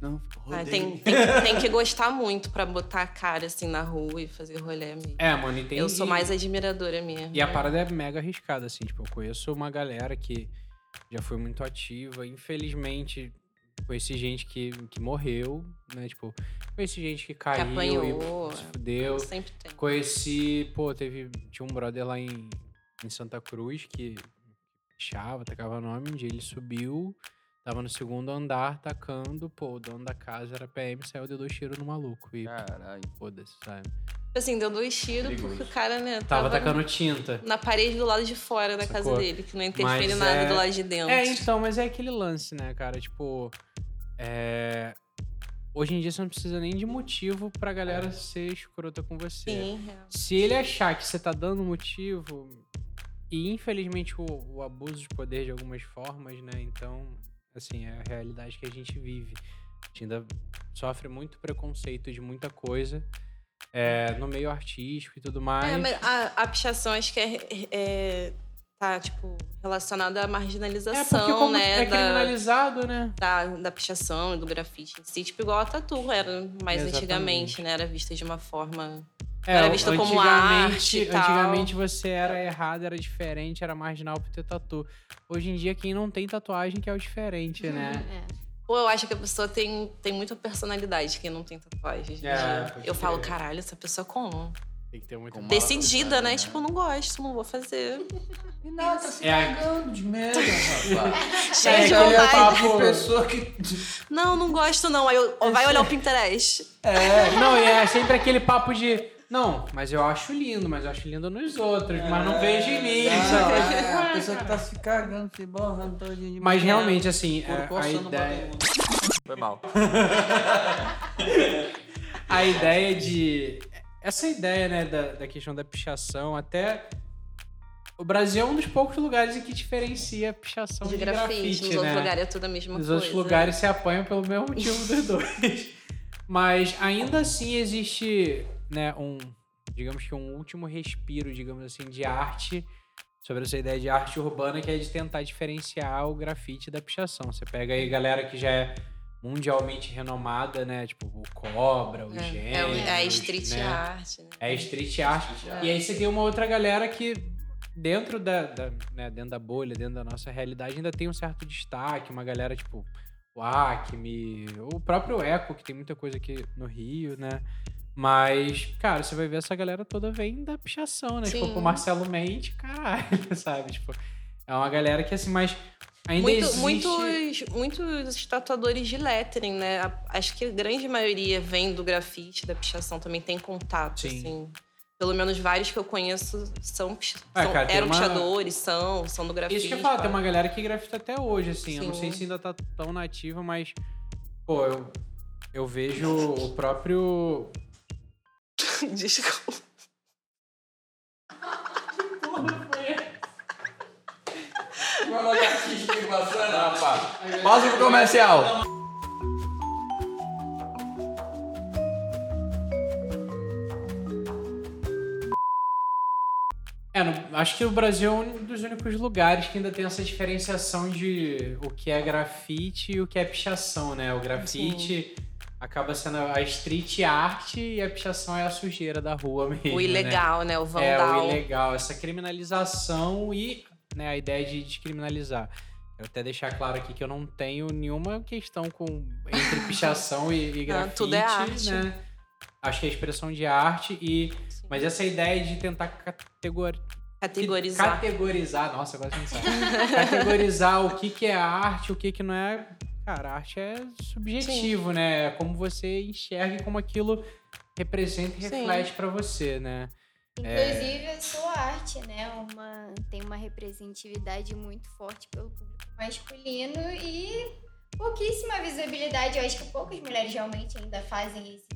Não, Ah, tem, tem, que- tem que gostar muito pra botar a cara assim na rua e fazer rolê mesmo. É, mano, entendi. Eu sou mais admiradora mesmo. E a parada é mega arriscada, assim. Tipo, eu conheço uma galera que já foi muito ativa. Infelizmente, conheci gente que, que morreu, né? Tipo, conheci gente que que caiu apanhou. e se fudeu. Sempre tem. Conheci, pô, teve. Tinha um brother lá em, em Santa Cruz que pichava, tacava nome. Um dia ele subiu, tava no segundo andar tacando. Pô, o dono da casa era PM, saiu, deu dois tiros no maluco. E Caralho. foda-se, sabe? Tipo assim, deu dois tiros Perigoso. porque o cara, né, Tava tacando tinta. na parede do lado de fora da casa Sacou? dele, que não interfere Mas nada é- do lado de dentro. É, então, mas é aquele lance, né, cara? Tipo, é... hoje em dia você não precisa nem de motivo pra galera ser escrota com você. Sim, é. Se ele achar que você tá dando motivo, e infelizmente o, o abuso de poder de algumas formas, né? Então, assim, é a realidade que a gente vive. A gente ainda sofre muito preconceito de muita coisa. é, no meio artístico e tudo mais. É, a, a pichação acho que é, é- tá, tipo, relacionada à É, marginalização, porque como né? é da, criminalizado, né? da, da pichação e do grafite em si, tipo, igual a tatu era mais Exatamente. antigamente, né? Era vista de uma forma. É, Era visto como arte e tal. Antigamente você era errado, era diferente, era marginal por ter tatu. Hoje em dia, quem não tem tatuagem que é o diferente, né? É. Pô, eu acho que a pessoa tem, tem muita personalidade quem não tem tatuagem. É, eu falo, caralho, essa pessoa como? Tem que ter muito Decidida, né? né? Tipo, não gosto, não vou fazer. E nada, tá se É a- cagando de medo, rapaz. Cheio É, de papo- Que pessoa que. Não, não gosto não. Aí eu, vai olhar o Pinterest. É, Não, e é sempre aquele papo de. Não, mas eu acho lindo, mas eu acho lindo nos outros, mas não vejo em mim. Não, é, a pessoa que tá se cagando, se borrando todinho de Mas manhã, realmente, assim, é, a ideia. todo. Foi mal. a ideia de. Essa ideia, né, da, da questão da pichação, até. O Brasil é um dos poucos lugares em que diferencia a pichação de, De grafite. grafite, Nos né? outros lugares é tudo a mesma Nos coisa. outros lugares se apanham pelo mesmo motivo dos dois. Mas ainda assim existe, né, um, digamos que um último respiro, digamos assim, de arte sobre essa ideia de arte urbana que é de tentar diferenciar o grafite da pichação. Você pega aí galera que já é mundialmente renomada, né, tipo o Cobra, o É, Gênesis, é, é a street né? art, né? É street art. E aí você tem uma outra galera que, dentro da, da, né, dentro da bolha, dentro da nossa realidade, ainda tem um certo destaque. Uma galera tipo o Acme, o próprio Eco, que tem muita coisa aqui no Rio, né? Mas, cara, você vai ver essa galera toda vem da pichação, né? Tipo, Sim. com o Marcelo Mendes, caralho, sabe? Tipo, é uma galera que, assim, mas ainda Muito- existe... muitos, muitos tatuadores de lettering, né? A- Acho que a grande maioria vem do grafite, da pichação, também tem contato, Sim. assim. Pelo menos vários que eu conheço são, são- cara, tem eram uma- pichadores, são, são do grafite. Isso que eu falo, tem pá. uma galera que grafita até hoje, assim. Eu não sei Sim. se ainda tá tão nativa, mas. Pô, eu, eu vejo o próprio. Desculpa. Pausa pro comercial. É, no- acho que o Brasil é um dos únicos lugares que ainda tem essa diferenciação de o que é grafite e o que é pichação, né? O grafite acaba sendo a street art e a pichação é a sujeira da rua mesmo. O né? ilegal, né? O É, vandal. o ilegal, essa criminalização e né, a ideia de descriminalizar. Quero até deixar claro aqui que eu não tenho nenhuma questão com entre pichação e, e grafite, tudo é arte. né? Acho que é expressão de arte e Sim. mas essa ideia de tentar categor... Categorizar. categorizar, nossa, agora você não sabe. categorizar o que que é arte, o que que não é. Cara, arte é subjetivo, né? É como você enxerga e como aquilo representa e Sim. reflete pra você, né? Inclusive, a sua arte, né? Uma, tem uma representatividade muito forte pelo público masculino e pouquíssima visibilidade. Eu acho que poucas mulheres realmente ainda fazem isso.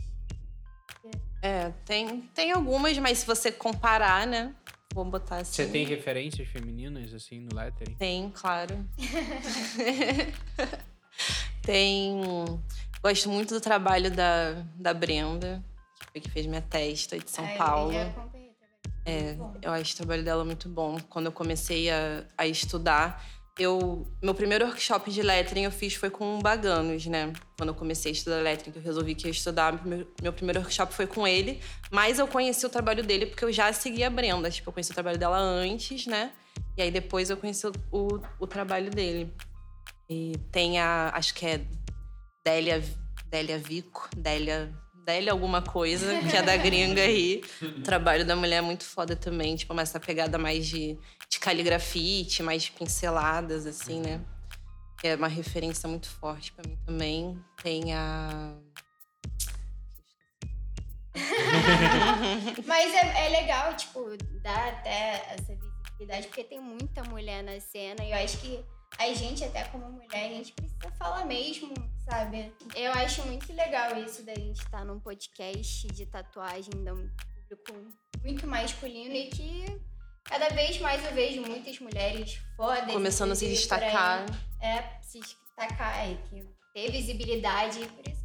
É, tem, tem algumas, mas se você comparar, né? Vou botar assim. Você tem referências femininas, assim, no lettering? Tem, claro. tem. Gosto muito do trabalho da, da Brenda, que foi que fez minha testa de São Ai, eu Paulo. trabalho. É, eu acho o trabalho dela muito bom. Quando eu comecei a, a estudar, eu meu primeiro workshop de lettering eu fiz foi com o Baganos, né? Quando eu comecei a estudar lettering, que eu resolvi que ia estudar, meu, meu primeiro workshop foi com ele. Mas eu conheci o trabalho dele porque eu já seguia a Brenda. Tipo, eu conheci o trabalho dela antes, né? E aí depois eu conheci o, o, o trabalho dele. E tem a, acho que é Délia, Délia Vico, Délia, Délia alguma coisa, que é da gringa aí. O trabalho da mulher é muito foda também, tipo, mas essa pegada mais de, de caligrafite, mais de pinceladas, assim, né? Que é uma referência muito forte pra mim também. Tem a. Mas é, é legal, tipo, dar até essa visibilidade, porque tem muita mulher na cena e eu acho que a gente, até como mulher, a gente precisa falar mesmo, sabe? Eu acho muito legal isso da gente estar num podcast de tatuagem de um público muito masculino e que cada vez mais eu vejo muitas mulheres fodas. Começando a se aí. destacar. É, se destacar, e que ter visibilidade, por isso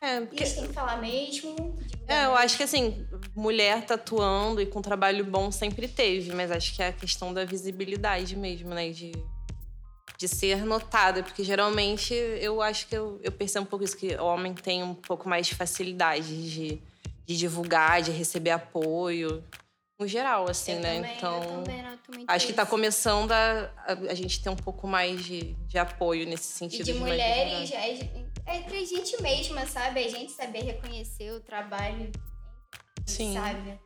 É, que porque eles têm que falar mesmo. É, eu acho que assim, mulher tatuando e com trabalho bom sempre teve, mas acho que é a questão da visibilidade mesmo, né? De, de ser notada, porque geralmente eu acho que eu, eu percebo um pouco isso, que o homem tem um pouco mais de facilidade de, de divulgar, de receber apoio, no geral, assim, Eu né? também- eu então. também Acho que tá isso. começando a, a, a gente ter um pouco mais de, de apoio nesse E sentido. de mais mulheres, é, é pra gente mesma, sabe? A gente saber reconhecer o trabalho. Sim. sabe?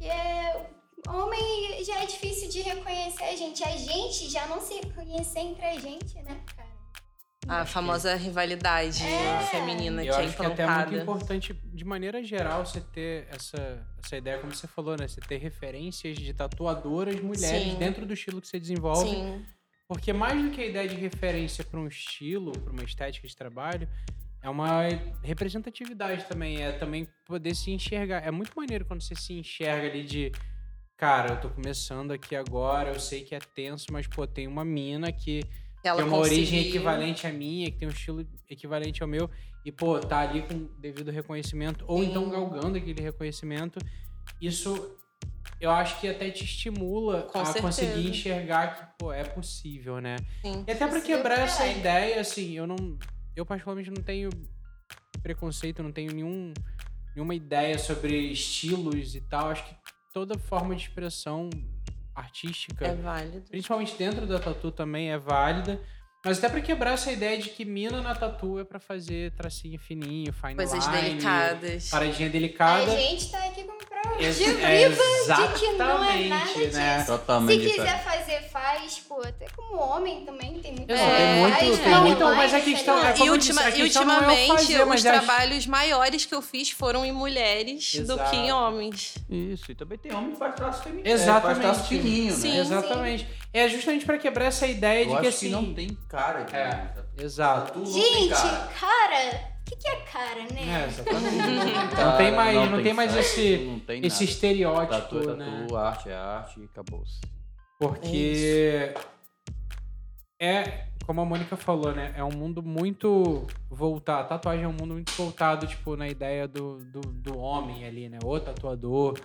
E é, homem já é difícil de reconhecer a gente. A gente já não se reconhecer entre a gente, né, cara? A famosa rivalidade É. feminina Eu que é acho que até é muito implantada. importante, de maneira geral, você ter essa, essa ideia, como você falou, né? Você ter referências de tatuadoras mulheres Sim. dentro do estilo que você desenvolve. Sim, Porque mais do que a ideia de referência para um estilo, para uma estética de trabalho, é uma representatividade também. É também poder se enxergar. É muito maneiro quando você se enxerga ali de. Cara, eu tô começando aqui agora, eu sei que é tenso, mas, pô, tem uma mina que ela tem uma origem conseguiu. equivalente à minha, que tem um estilo equivalente ao meu, e, pô, tá ali com devido reconhecimento, ou Sim. então galgando aquele reconhecimento. Isso eu acho que até te estimula Com a certeza. conseguir enxergar que, pô, é possível, né? Sim. E até pra Possível quebrar pra essa caralho. ideia, assim, eu não. Eu particularmente não tenho preconceito, não tenho nenhum, nenhuma ideia sobre estilos e tal. Acho que toda forma de expressão artística É válido. principalmente dentro da tatu também é válida. Mas até pra quebrar essa ideia de que mina na tatu é pra fazer tracinho fininho, fine Coisas line, delicadas. paradinha A delicada. gente tá aqui prova Ex- de é viva de que não é exatamente, nada disso. né? Se Totalmente quiser diferente. fazer, faz, pô. Até como homem também tem muito. É, tem muito, faz, tem não, muito, mais mas a questão é como E, eu disse, ultima- a e questão não é ultimamente, fazer, os acho- trabalhos maiores que eu fiz foram em mulheres do Exato. que em homens. Isso, e também tem homem que faz traço feminino. Exatamente. Faz traço fininho, Sim. né? Exatamente. É justamente pra quebrar essa ideia Eu de que acho assim. que não tem cara de É. Exato. Não tem Gente, cara. Que, que é cara, É, né? exatamente. não Cara, tem mais, não, tem mais esse, não tem esse estereótipo, Tatu é tatu, né? arte é arte e acabou-se. Porque é, como a Mônica falou, né? É um mundo muito voltado. Tatuagem é um mundo muito voltado, tipo, na ideia do, do, do homem ali, né? O tatuador.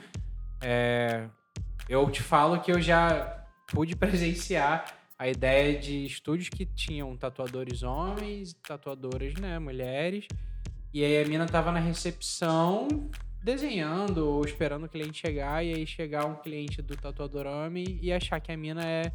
É, eu te falo que eu já pude presenciar a ideia de estúdios que tinham tatuadores homens, tatuadoras, né, mulheres. E aí a mina tava na recepção desenhando ou esperando o cliente chegar e aí chegar um cliente do tatuador homem e achar que a mina é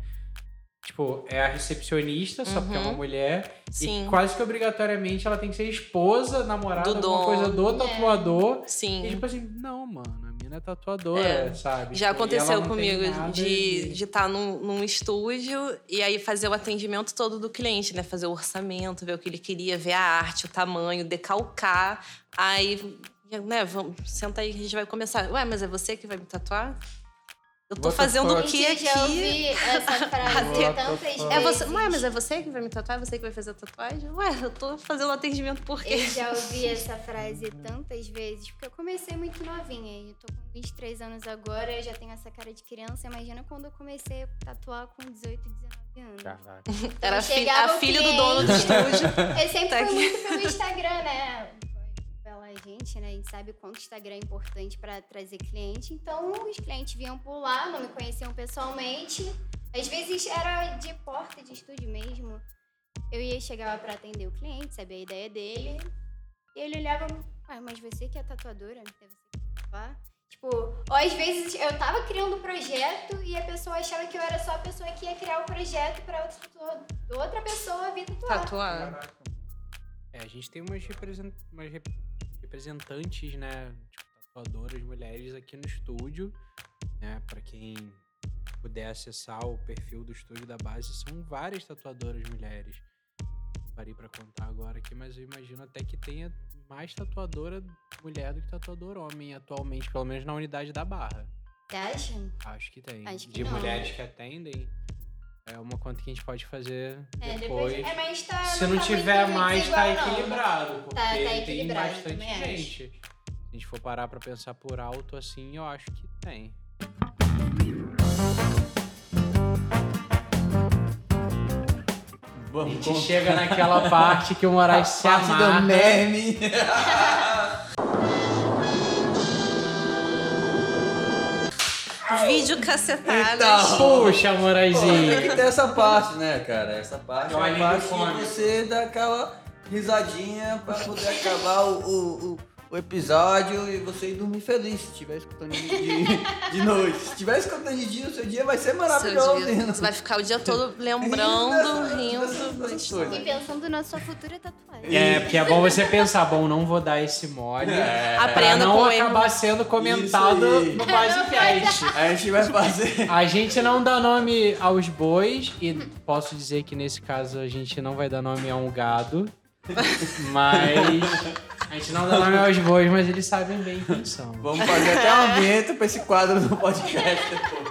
tipo, é a recepcionista, só porque é uma Uhum. mulher Sim. e quase que obrigatoriamente ela tem que ser esposa, namorada, Do alguma coisa do tatuador. Sim. E tipo assim, não, mano, mina é tatuadora, É. sabe? Já aconteceu comigo de estar num, num estúdio e aí fazer o atendimento todo do cliente, né? Fazer o orçamento, ver o que ele queria, ver a arte, o tamanho, decalcar. Aí, né, vamos, senta aí que a gente vai começar. Ué, mas é você que vai me tatuar? Eu tô What fazendo o que aqui? ouvi essa frase tantas vezes. É você, ué, mas é você que vai me tatuar? É você que vai fazer a tatuagem? Ué, eu tô fazendo atendimento por quê? Eu já ouvi essa frase tantas vezes, porque eu comecei muito novinha. Eu tô com 23 anos agora, eu já tenho essa cara de criança. Imagina quando eu comecei a tatuar com 18, 19 anos. Caraca. Então, Era a, filha do dono do estúdio. Eu sempre Tá fui aqui. muito pelo Instagram, né? Pela gente, né? A gente sabe quanto o Instagram é importante pra trazer cliente. Então, os clientes vinham por lá, não me conheciam pessoalmente. Às vezes era de porta de estúdio mesmo. Eu ia chegava pra atender o cliente, saber a ideia dele. E ele olhava, ah, mas você que é tatuadora, é você que tatuar? Tipo, ou às vezes eu tava criando um projeto e a pessoa achava que eu era só a pessoa que ia criar o projeto pra outra, pessoa vir tatuar. Tatuar. É, a gente tem umas, represent... umas rep- representantes, né? Tipo, tatuadoras mulheres aqui no estúdio, né? Pra quem puder acessar o perfil do estúdio da base, são várias tatuadoras mulheres. Parei pra contar agora aqui, mas eu imagino até que tenha mais tatuadora mulher do que tatuador homem atualmente, pelo menos na unidade da Barra. Você acha? Acho que tem. Acho que De não. mulheres que atendem, é uma conta que a gente pode fazer É, depois. depois. É, mas tá. Se não não tá tiver mais, tá desigual, não. equilibrado. Porque Tá- tá tem equilibrado, bastante também acho. gente. Se a gente for parar pra pensar por alto assim, eu acho que tem. A Vamos gente com chega naquela parte que o Moraes se parte do meme. Vídeo cacetadas. Então. Puxa, Moraizinho. tem que ter essa parte, né, cara? Essa parte É a parte que você dá aquela risadinha pra poder acabar o, o, o, o episódio e você ir dormir feliz se estiver escutando de, de, de noite. Se estiver escutando de dia, o seu dia vai ser maravilhoso. dia- você vai ficar o dia todo lembrando, rindo. coisas. E pensando na sua futura tatuagem. É, porque é bom você pensar, bom, não vou dar esse mole. É. Pra Aprenda não com ele. acabar sendo comentado no Basecast. A gente vai fazer. A gente não dá nome aos bois e posso dizer que nesse caso a gente não vai dar nome a um gado. Mas a gente não dá nome aos bois, mas eles sabem bem quem são. Vamos fazer até uma vinheta pra esse quadro do podcast depois.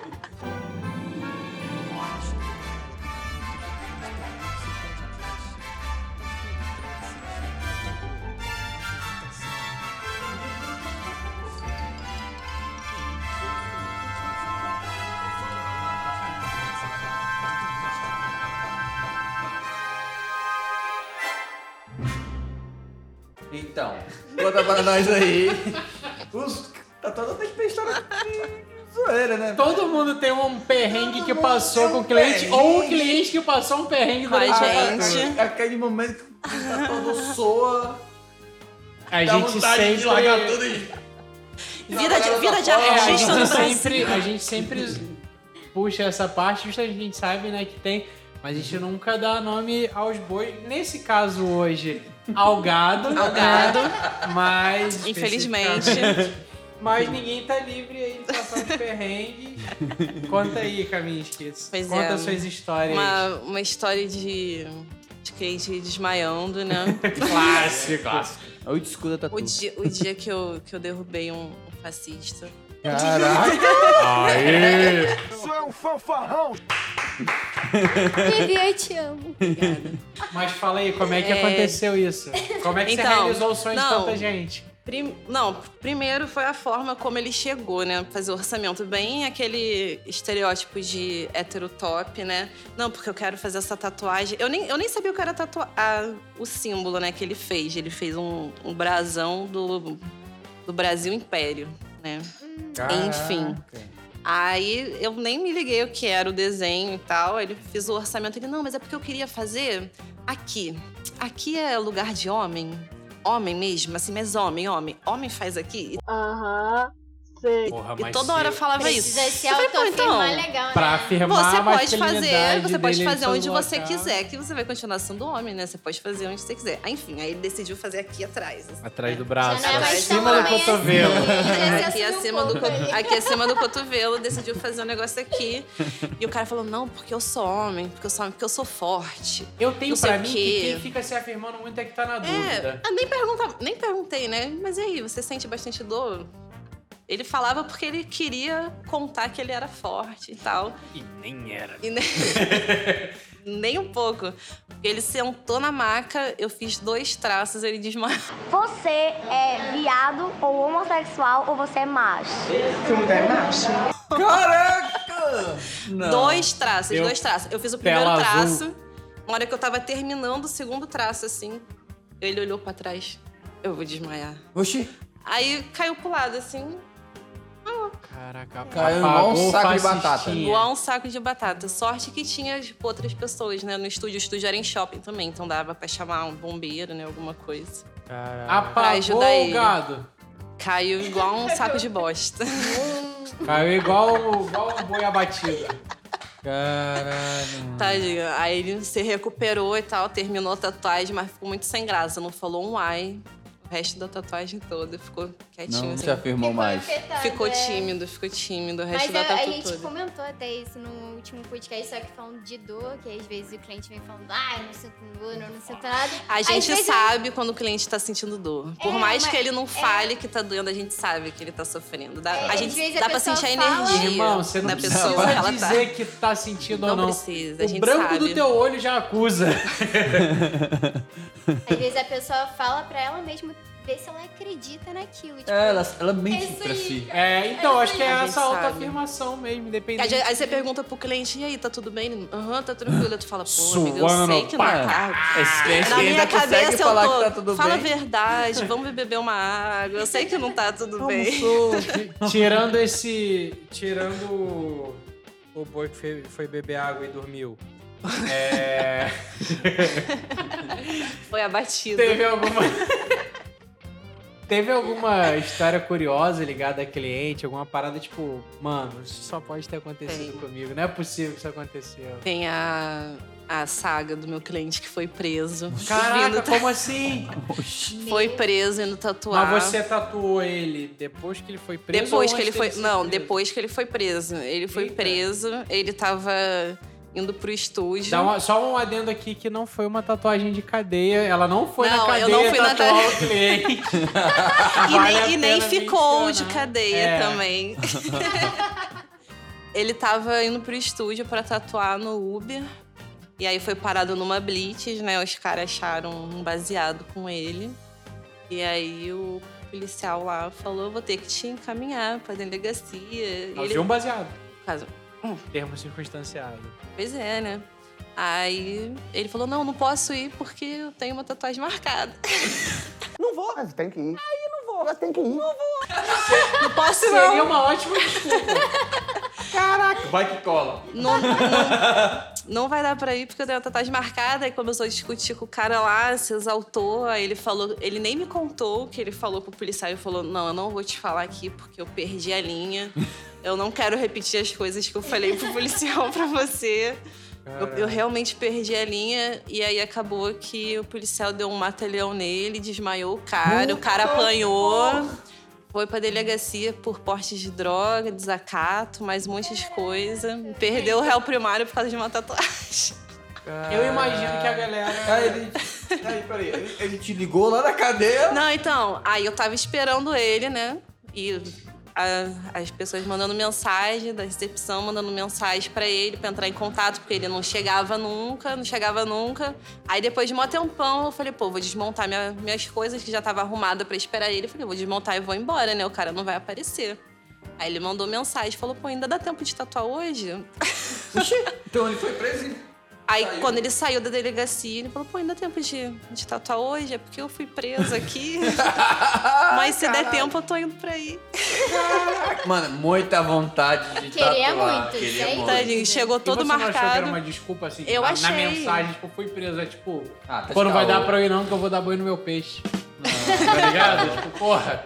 Nós aí. Os, tá toda tem que ter história de zoeira, né? Todo mundo tem um perrengue que mundo passou tem com um o cliente perrengue. ou um cliente que passou um perrengue Com a durante gente. É aquele momento que tá todo soa. A dá gente vontade de sempre largar tudo e... Vida de, vida de É, a artista no gente Brasil. sempre, a gente sempre puxa essa parte, justamente a gente sabe, né, que tem, mas a gente nunca dá nome aos bois. Nesse caso hoje, ao gado. Ao gado. né? Mas Infelizmente. Mas ninguém tá livre aí de passar de perrengue. Conta aí, Kaminsky. Pois Conta é. suas histórias. Uma, uma história de, de cliente desmaiando, né? Clássico. Old school da O dia, o dia que, eu, que eu derrubei um, um fascista. Caraca! Aê! Vivi, eu te amo. Mas fala aí, como é que É. aconteceu isso? Como é que você Então, realizou o sonho de não. tanta gente? Prim- não, primeiro foi a forma como ele chegou, né? Fazer o orçamento bem aquele estereótipo de hétero top, né? Não, porque eu quero fazer essa tatuagem. Eu nem, eu nem sabia o que era tatua a- o símbolo, né, que ele fez. Ele fez um, um brasão do, do Brasil Império, né? Enfim. Aí eu nem me liguei o que era o desenho e tal. Ele fez o orçamento. Ele, não, mas é porque eu queria fazer aqui. Aqui é lugar de homem. Homem mesmo, assim, mas homem, homem. Homem faz aqui. Aham, sei. Porra, E toda hora falava isso. Se Eu falei, pô, então, legal, Pra né? afirmar Você a pode fazer, você pode fazer todo onde você local. quiser, que você vai continuar sendo homem, né? Você pode fazer onde você quiser. Aí, enfim, aí ele decidiu fazer aqui atrás. assim. Atrás do braço, Já não é acima do cotovelo. assim. Aqui acima, um do, co- aqui acima do cotovelo, decidiu fazer um negócio aqui. E o cara falou: não, porque eu sou homem, porque eu sou homem, porque eu sou forte. Eu tenho pra o mim que quem fica se afirmando muito é que tá na É, dúvida. eu nem, pergunta, nem perguntei, né? Mas e aí, você sente bastante dor? Ele falava porque ele queria contar que ele era forte e tal. E nem era. E nem, nem um pouco. Porque ele sentou na maca, eu fiz dois traços, ele desmaiou. Você é viado ou homossexual ou você é macho? Caraca! Não. Dois traços, Eu- dois traços. Eu fiz o primeiro Tela traço. azul. Na hora que eu tava terminando o segundo traço, assim, ele olhou pra trás. Eu vou desmaiar. Oxi, Aí caiu pro lado, assim, Caraca, Caiu igual um saco de batata. igual um saco de batata. Sorte que tinha tipo, outras pessoas, né? No estúdio. O estúdio era em shopping também, então dava pra chamar um bombeiro, né? Alguma coisa. Caraca. Pra Apagou ajudar o ele. gado. Caiu igual um saco de bosta. Caiu igual, igual um boi abatido. Caralho. Tadinho. Aí ele se recuperou e tal, terminou a tatuagem, mas ficou muito sem graça. Não falou um ai. O resto da tatuagem toda ficou quietinho. Não assim. se afirmou mais. Afetada, Ficou é. tímido, ficou tímido o resto Mas da a, a tatu gente toda. comentou até isso no último podcast, só que falando de dor, que às vezes o cliente vem falando, ah, eu não sinto dor, eu não sinto nada. A Às gente vezes- sabe quando o cliente tá sentindo dor. Por É, mais que ele não fale que tá doendo, a gente sabe que ele tá sofrendo. Dá, É, a às gente vezes a dá pra sentir a fala- energia Irmão, você não da precisa pessoa que ela tá. dizer que tá sentindo ou Não não. precisa, a o gente branco sabe. do teu olho já acusa. Às vezes a pessoa fala pra ela mesmo ver se ela acredita naquilo. Tipo, É, ela, ela mente Esse pra aí. si. É, então, acho que é essa autoafirmação mesmo, Aí, independente. aí você pergunta pro cliente, e aí, tá tudo bem? Aham, tá tranquilo. Tu fala, pô, amiga, eu sei que não tá. Esse cliente Na minha cabeça eu falar tô, que tá tudo fala a verdade, vamos beber uma água. Eu sei que não tá tudo bem. Tirando esse. Tirando o- o boi que foi, foi beber água e dormiu. É. Foi abatido. Teve alguma. Teve alguma história curiosa ligada a cliente? Alguma parada tipo, mano, isso só pode ter acontecido Tem. comigo. Não é possível que isso aconteceu. Tem a, a saga do meu cliente que foi preso. Caraca, Vindo- como assim? Foi preso indo tatuar. Mas você tatuou ele depois que ele foi preso? Depois ou que ele foi. Não, preso? depois que ele foi preso. Ele foi Eita. preso, ele tava indo pro estúdio. Dá uma- só um adendo aqui que não foi uma tatuagem de cadeia. Ela não foi Não, na eu cadeia não fui na tatuar cadeia. o cliente. E Vale nem, e nem ficou de cadeia É. também. ele tava indo pro estúdio pra tatuar no Uber. E aí foi parado numa blitz, né? Os caras acharam um baseado com ele. E aí o policial lá falou, vou ter que te encaminhar pra delegacia. E ele... Havia um baseado. Caso- Termo circunstanciado. Pois é, né? Aí ele falou, não, não posso ir porque eu tenho uma tatuagem marcada. Mas tem que ir. Aí não vou. Mas tem que ir. Não posso Seria não. uma ótima desculpa. Vai que cola. Não, não, não vai dar pra ir porque eu tenho uma tatuagem marcada. Aí começou a discutir com o cara lá, se exaltou. Aí ele falou, ele nem me contou o que ele falou pro policial. Ele falou: Não, eu não vou te falar aqui porque eu perdi a linha. Eu não quero repetir as coisas que eu falei pro policial pra você. Eu, eu realmente perdi a linha e aí acabou que o policial deu um mata-leão nele, desmaiou o cara, o cara apanhou. Foi pra delegacia por porte de droga, desacato, mais um monte de coisa. Perdeu o réu primário por causa de uma tatuagem. Eu imagino que a galera. Aí ele. Aí, peraí. Ele, ele te ligou lá na cadeia. Não, então, aí eu tava esperando ele, né? E a- as pessoas mandando mensagem da recepção, mandando mensagem pra ele pra entrar em contato, porque ele não chegava nunca, não chegava nunca. Aí depois de um tempão, eu falei, pô, vou desmontar minha- minhas coisas que já tava arrumada pra esperar ele. Eu falei, vou desmontar e vou embora, né? O cara não vai aparecer. Aí ele mandou mensagem, falou, pô, ainda dá tempo de tatuar hoje? Então ele foi preso Aí, Saiu. quando ele saiu da delegacia, ele falou: pô, ainda dá tempo de, de tatuar hoje? É porque eu fui preso aqui. Mas se der tempo, eu tô indo pra aí. Mano, muita vontade de Queria tatuar. muito, Queria muito. Tadinho, chegou E todo você não achou que era marcado. uma desculpa assim? Eu na, achei. Na mensagem, tipo, fui preso. É tipo, Ah, tá pô, não vai dar pra eu ir não, que eu vou dar banho no meu peixe. tá ligado? tipo, porra.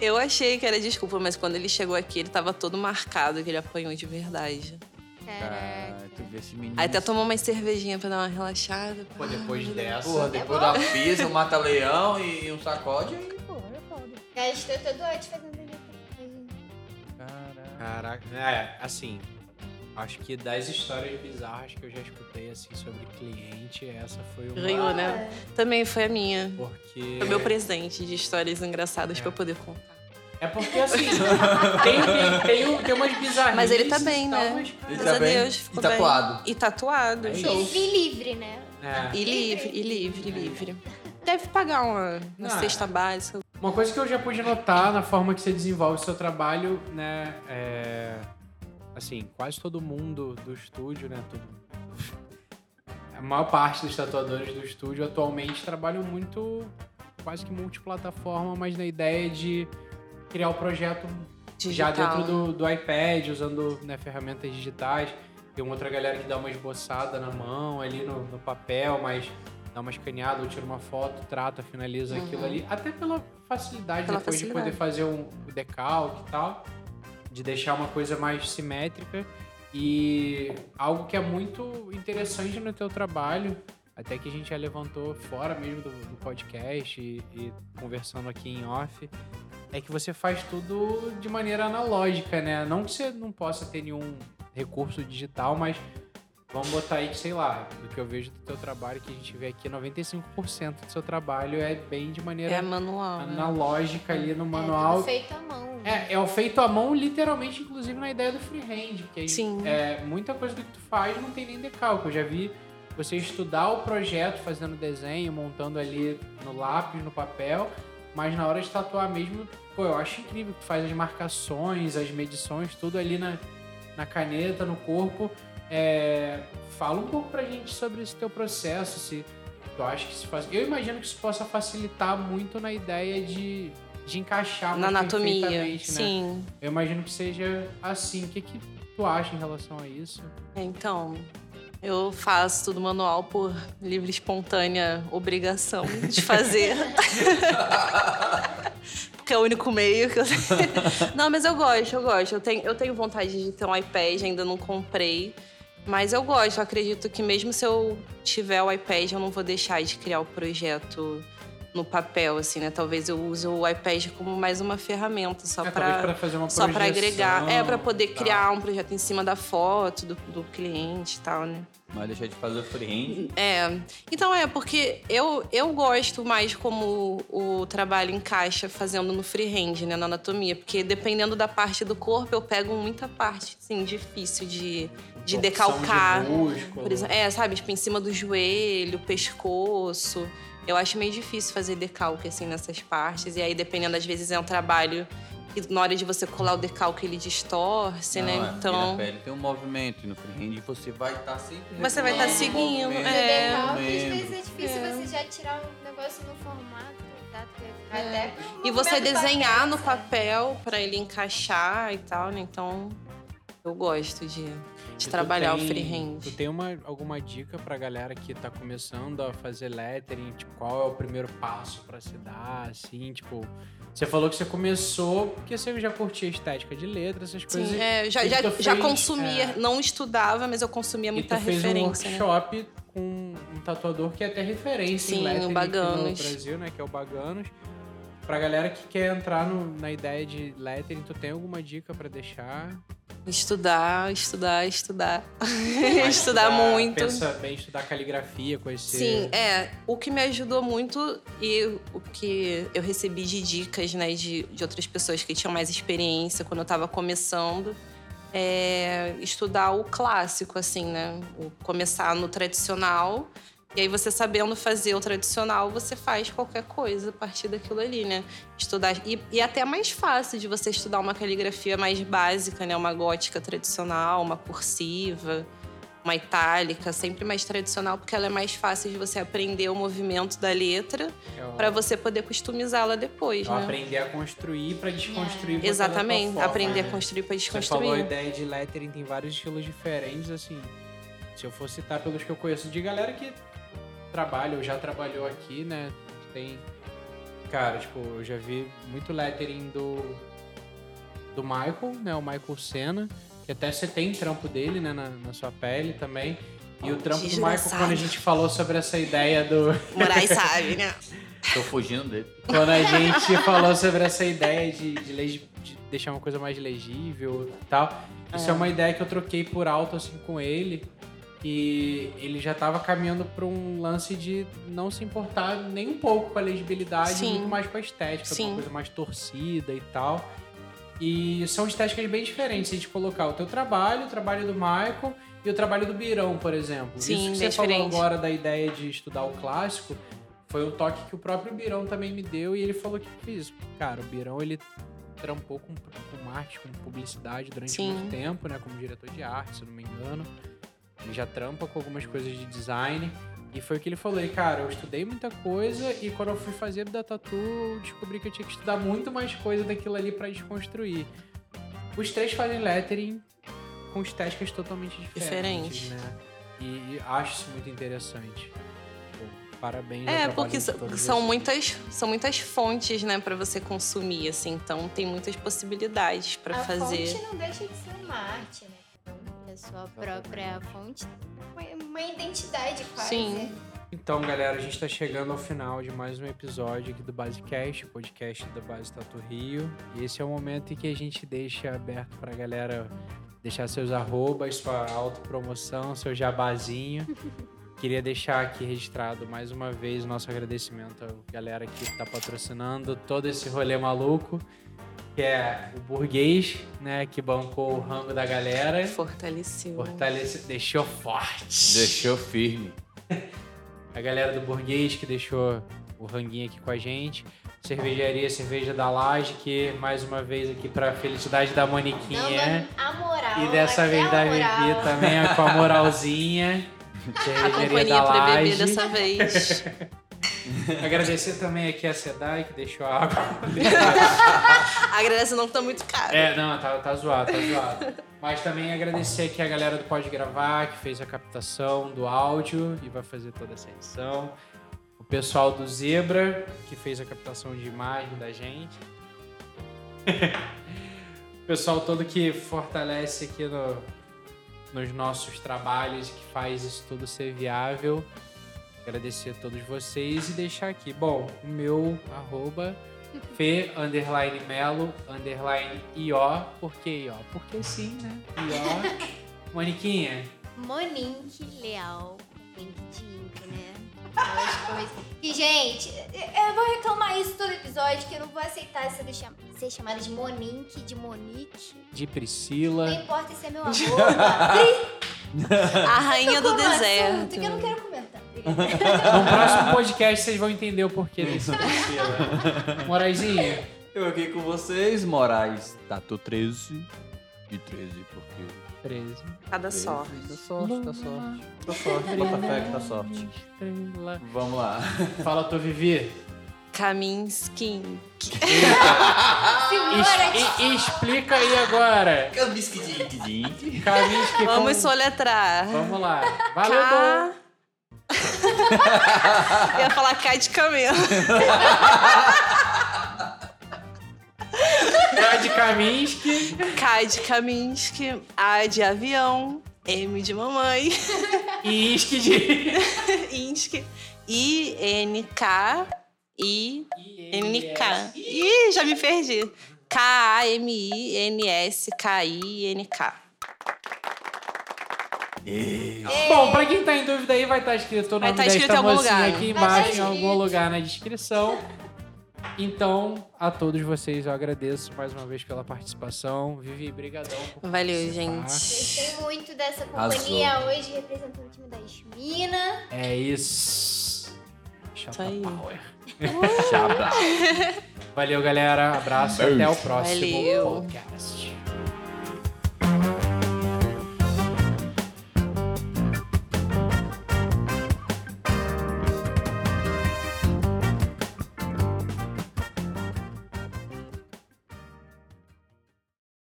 Eu achei que era desculpa, mas quando ele chegou aqui, ele tava todo marcado, que ele apanhou de verdade. Caraca. Ah, tu vê esse menino. Aí até tomou umas cervejinhas pra dar uma relaxada. Pô, depois dessa. Porra, depois da pisa, um mata-leão e um sacode, aí, pô, é foda. Gastou todo o fazendo. Caraca. É, assim. Acho que das histórias bizarras que eu já escutei, assim, sobre cliente, essa foi uma. Ganhou, né? Também foi a minha. Porque. Foi meu presente de histórias engraçadas pra eu poder contar. É porque, assim, tem, tem, tem, um- tem umas bizarrices. Mas ele tá bem, e né? mas, Ele Graças tá a bem. Deus, E ficou tatuado. bem. E tatuado. É show. Livre, livre, né? é. E livre, e livre, livre. Deve pagar uma, uma Ah. cesta básica. Uma coisa que eu já pude notar na forma que você desenvolve o seu trabalho, né, é... Assim, quase todo mundo do estúdio, né, todo... A maior parte dos tatuadores do estúdio atualmente trabalham muito, quase que multiplataforma, mas na ideia de criar o projeto já Digital, dentro do, do iPad, usando né, ferramentas digitais. Tem uma outra galera que dá uma esboçada na mão, ali no, no papel, mas dá uma escaneada, ou tira uma foto, trata, finaliza aquilo ali. Até pela facilidade Uhum. Pela depois de facilidade. poder fazer um decalque e tal. De deixar uma coisa mais simétrica. E algo que é muito interessante no teu trabalho, até que a gente já levantou fora mesmo do, do podcast e, e conversando aqui em off, é que você faz tudo de maneira analógica, né? Não que você não possa ter nenhum recurso digital, mas vamos botar aí que, sei lá, do que eu vejo do teu trabalho, que a gente vê aqui, 95% do seu trabalho é bem de maneira É manual. né? analógica ali no É manual. tudo feito à mão. É, é o feito à mão, literalmente, inclusive na ideia do freehand. Porque aí, Sim. É, muita coisa do que tu faz não tem nem decalque. Eu já vi você estudar o projeto, fazendo desenho, montando ali no lápis, no papel, mas na hora de tatuar mesmo, pô, eu acho incrível que faz as marcações, as medições, tudo ali na, na caneta, no corpo. É, fala um pouco pra gente sobre esse teu processo, se tu acha que se faz. Eu imagino que isso possa facilitar muito na ideia de, de encaixar Na anatomia. né? Sim. Eu imagino que seja assim. O que, que tu acha em relação a isso? Então, eu faço tudo manual por livre espontânea obrigação de fazer. Porque é o único meio que eu Não, mas eu gosto, eu gosto. Eu tenho, eu tenho vontade de ter um iPad, ainda não comprei. Mas eu gosto, eu acredito que mesmo se eu tiver o iPad, eu não vou deixar de criar o projeto no papel, assim, né? Talvez eu use o iPad como mais uma ferramenta, só É, para pra fazer uma só para agregar, é para poder tal. criar um projeto em cima da foto do, do cliente e tal, né? Mas deixar de fazer o freehand. É. Então é, porque eu, eu gosto mais como o trabalho encaixa fazendo no freehand, né, na anatomia. Porque dependendo da parte do corpo, eu pego muita parte, assim, difícil de, de decalcar. de músculo. Por exemplo, é, sabe, tipo, em cima do joelho, pescoço. Eu acho meio difícil fazer decalque, assim, nessas partes. E aí, dependendo, às vezes é um trabalho que na hora de você colar o decalque, ele distorce, Não, né? é, porque Então... Na pele tem um movimento e no freehand você vai estar sempre. Você vai tá regulando o seguindo, No é. decalque, às vezes é difícil É. você já tirar o negócio no formato ficar É. até com o E você do desenhar no sabe? papel pra ele encaixar e tal, né? Então, eu gosto de, de trabalhar tem- o freehand. Tu tem uma, alguma dica pra galera que tá começando a fazer lettering? Tipo, qual é o primeiro passo pra se dar, assim? Tipo, você falou que você começou porque você já curtia estética de letras, essas coisas. Sim, é, já, já, tu já fez, consumia, é, não estudava, mas eu consumia muita tu fez um referência, né? workshop com um tatuador que é até referência Sim, em lettering no Brasil, né? Que é o Baganos. Pra galera que quer entrar no- na ideia de lettering, tu tem alguma dica pra deixar? Estudar, estudar, estudar. Mas estudar muito. Pensa bem, estudar caligrafia, conhecer... Sim, é. O que me ajudou muito e o que eu recebi de dicas, né, de, de outras pessoas que tinham mais experiência quando eu tava começando, é estudar o clássico, assim, né? Começar no tradicional. E aí, você sabendo fazer o tradicional, você faz qualquer coisa a partir daquilo ali, né? Estudar. E, e até mais fácil de você estudar uma caligrafia mais básica, né? Uma gótica tradicional, uma cursiva uma itálica, sempre mais tradicional, porque ela é mais fácil de você aprender o movimento da letra É o- para você poder customizá-la depois, Então, né? aprender a construir pra desconstruir. da Exatamente, forma, aprender né? a construir para Você falou a desconstruir. ideia de lettering, tem vários estilos diferentes, assim. Se eu for citar pelos que eu conheço de galera que trabalha ou já trabalhou aqui, né? Tem. Cara, tipo, eu já vi muito lettering do. Do Michael, né? O Michael Senna. Que até você tem trampo dele, né? Na, na sua pele também. E o trampo do Michael, quando a gente falou sobre essa ideia do. Moraes sabe, né? Tô fugindo dele. Quando a gente falou sobre essa ideia de, de legi- de deixar uma coisa mais legível e tal. Isso é. uma ideia que eu troquei por alto assim com ele. E ele já tava caminhando para um lance de não se importar nem um pouco com a legibilidade, Sim. muito mais com a estética, com Sim. uma coisa mais torcida e tal. E são estéticas bem diferentes. A gente colocar o teu trabalho, o trabalho do Michael e o trabalho do Birão, por exemplo. Sim, Isso que você falou diferente. agora da ideia de estudar o clássico foi um toque que o próprio Birão também me deu e ele falou que fiz. Cara, o Birão ele trampou com, com marketing, com publicidade durante Sim. muito tempo, né? Como diretor de arte, se eu não me engano. Ele já trampa com algumas coisas de design. E foi o que ele falou, cara, eu estudei muita coisa e quando eu fui fazer da tatu, eu descobri que eu tinha que estudar muito mais coisa daquilo ali pra desconstruir. Os três fazem lettering com estéticas totalmente diferentes, Diferente. né? E, e acho isso muito interessante. Pô, parabéns. É, porque são vocês. muitas, são muitas fontes, né, para você consumir, assim. Então, tem muitas possibilidades para a fazer. fonte não deixa de ser uma arte, né? Sua própria fonte, uma- identidade quase. Sim. Então, galera, a gente tá chegando ao final de mais um episódio aqui do Basecast, o podcast da Base Tatu Rio. E esse é o momento em que a gente deixa aberto pra galera deixar seus arrobas, sua autopromoção, seu jabazinho. Queria deixar aqui registrado mais uma vez o nosso agradecimento à galera que tá patrocinando todo esse rolê maluco, que é o Burguês, né, que bancou o rango da galera. Fortaleceu. Fortalece, deixou forte. Deixou firme. A galera do Burguês que deixou o ranguinho aqui com a gente. Cervejaria Cerveja da Laje, que mais uma vez aqui pra felicidade da Moniquinha. Dando a moral. E dessa vez da. Vivi também, com a moralzinha. A Cervejaria companhia da pra beber Laje. dessa vez. Agradecer também aqui a Sedai, que deixou a água. Agradece não que tá muito caro. É, não, tá, tá zoado, tá zoado. Mas também agradecer aqui a galera do Pode Gravar, que fez a captação do áudio e vai fazer toda essa edição. O pessoal do Zebra, que fez a captação de imagem da gente. o pessoal todo que fortalece aqui no, nos nossos trabalhos, que faz isso tudo ser viável. Agradecer a todos vocês e deixar aqui. Bom, o meu arroba Fê, underline Melo, underline IO. Por que IO? Porque sim, né? IO. Moniquinha, Monique Leal. Link de Inca, né? E, gente, eu vou reclamar isso todo episódio, que eu não vou aceitar ser, cham- ser chamada de Monique, de Monique. de Não Priscila. importa se é meu arroba. A rainha do assunto, deserto. que eu não quero. No próximo podcast vocês vão entender o porquê desse Priscila. Moraizinha, Eu aqui com vocês, Moraes, Tato 13. De 13, porque. 13. Cada sorte. Tá sorte, tá sorte. Tá sorte, bota fé que tá sorte. Estrela. Vamos lá. Fala tu, Vivi. Kaminsky. Simbora, Es- e- explica aí agora. Que Vamos soletrar. Vamos lá. Valeu, K. Eu ia falar K de camelo. K de Kaminsky. K de Kaminsky. A de avião. M de mamãe. E Isque de... Insky. I, N, K. I, N, K. Ih, já me perdi. K-A-M-I-N-S-K-I-N-K. Bom, pra quem tá em dúvida aí, vai estar escrito o Vai nome tá escrito desta em algum mocinha lugar. aqui Vai tá embaixo, em algum escrito. lugar na descrição. Então, a todos vocês eu agradeço mais uma vez pela participação. Vivi, brigadão. por Valeu, participar. gente. Gostei muito dessa companhia hoje, representando o time das minas. É isso. Isso aí. Power. Valeu, galera. Abraço. Até o próximo Valeu. podcast.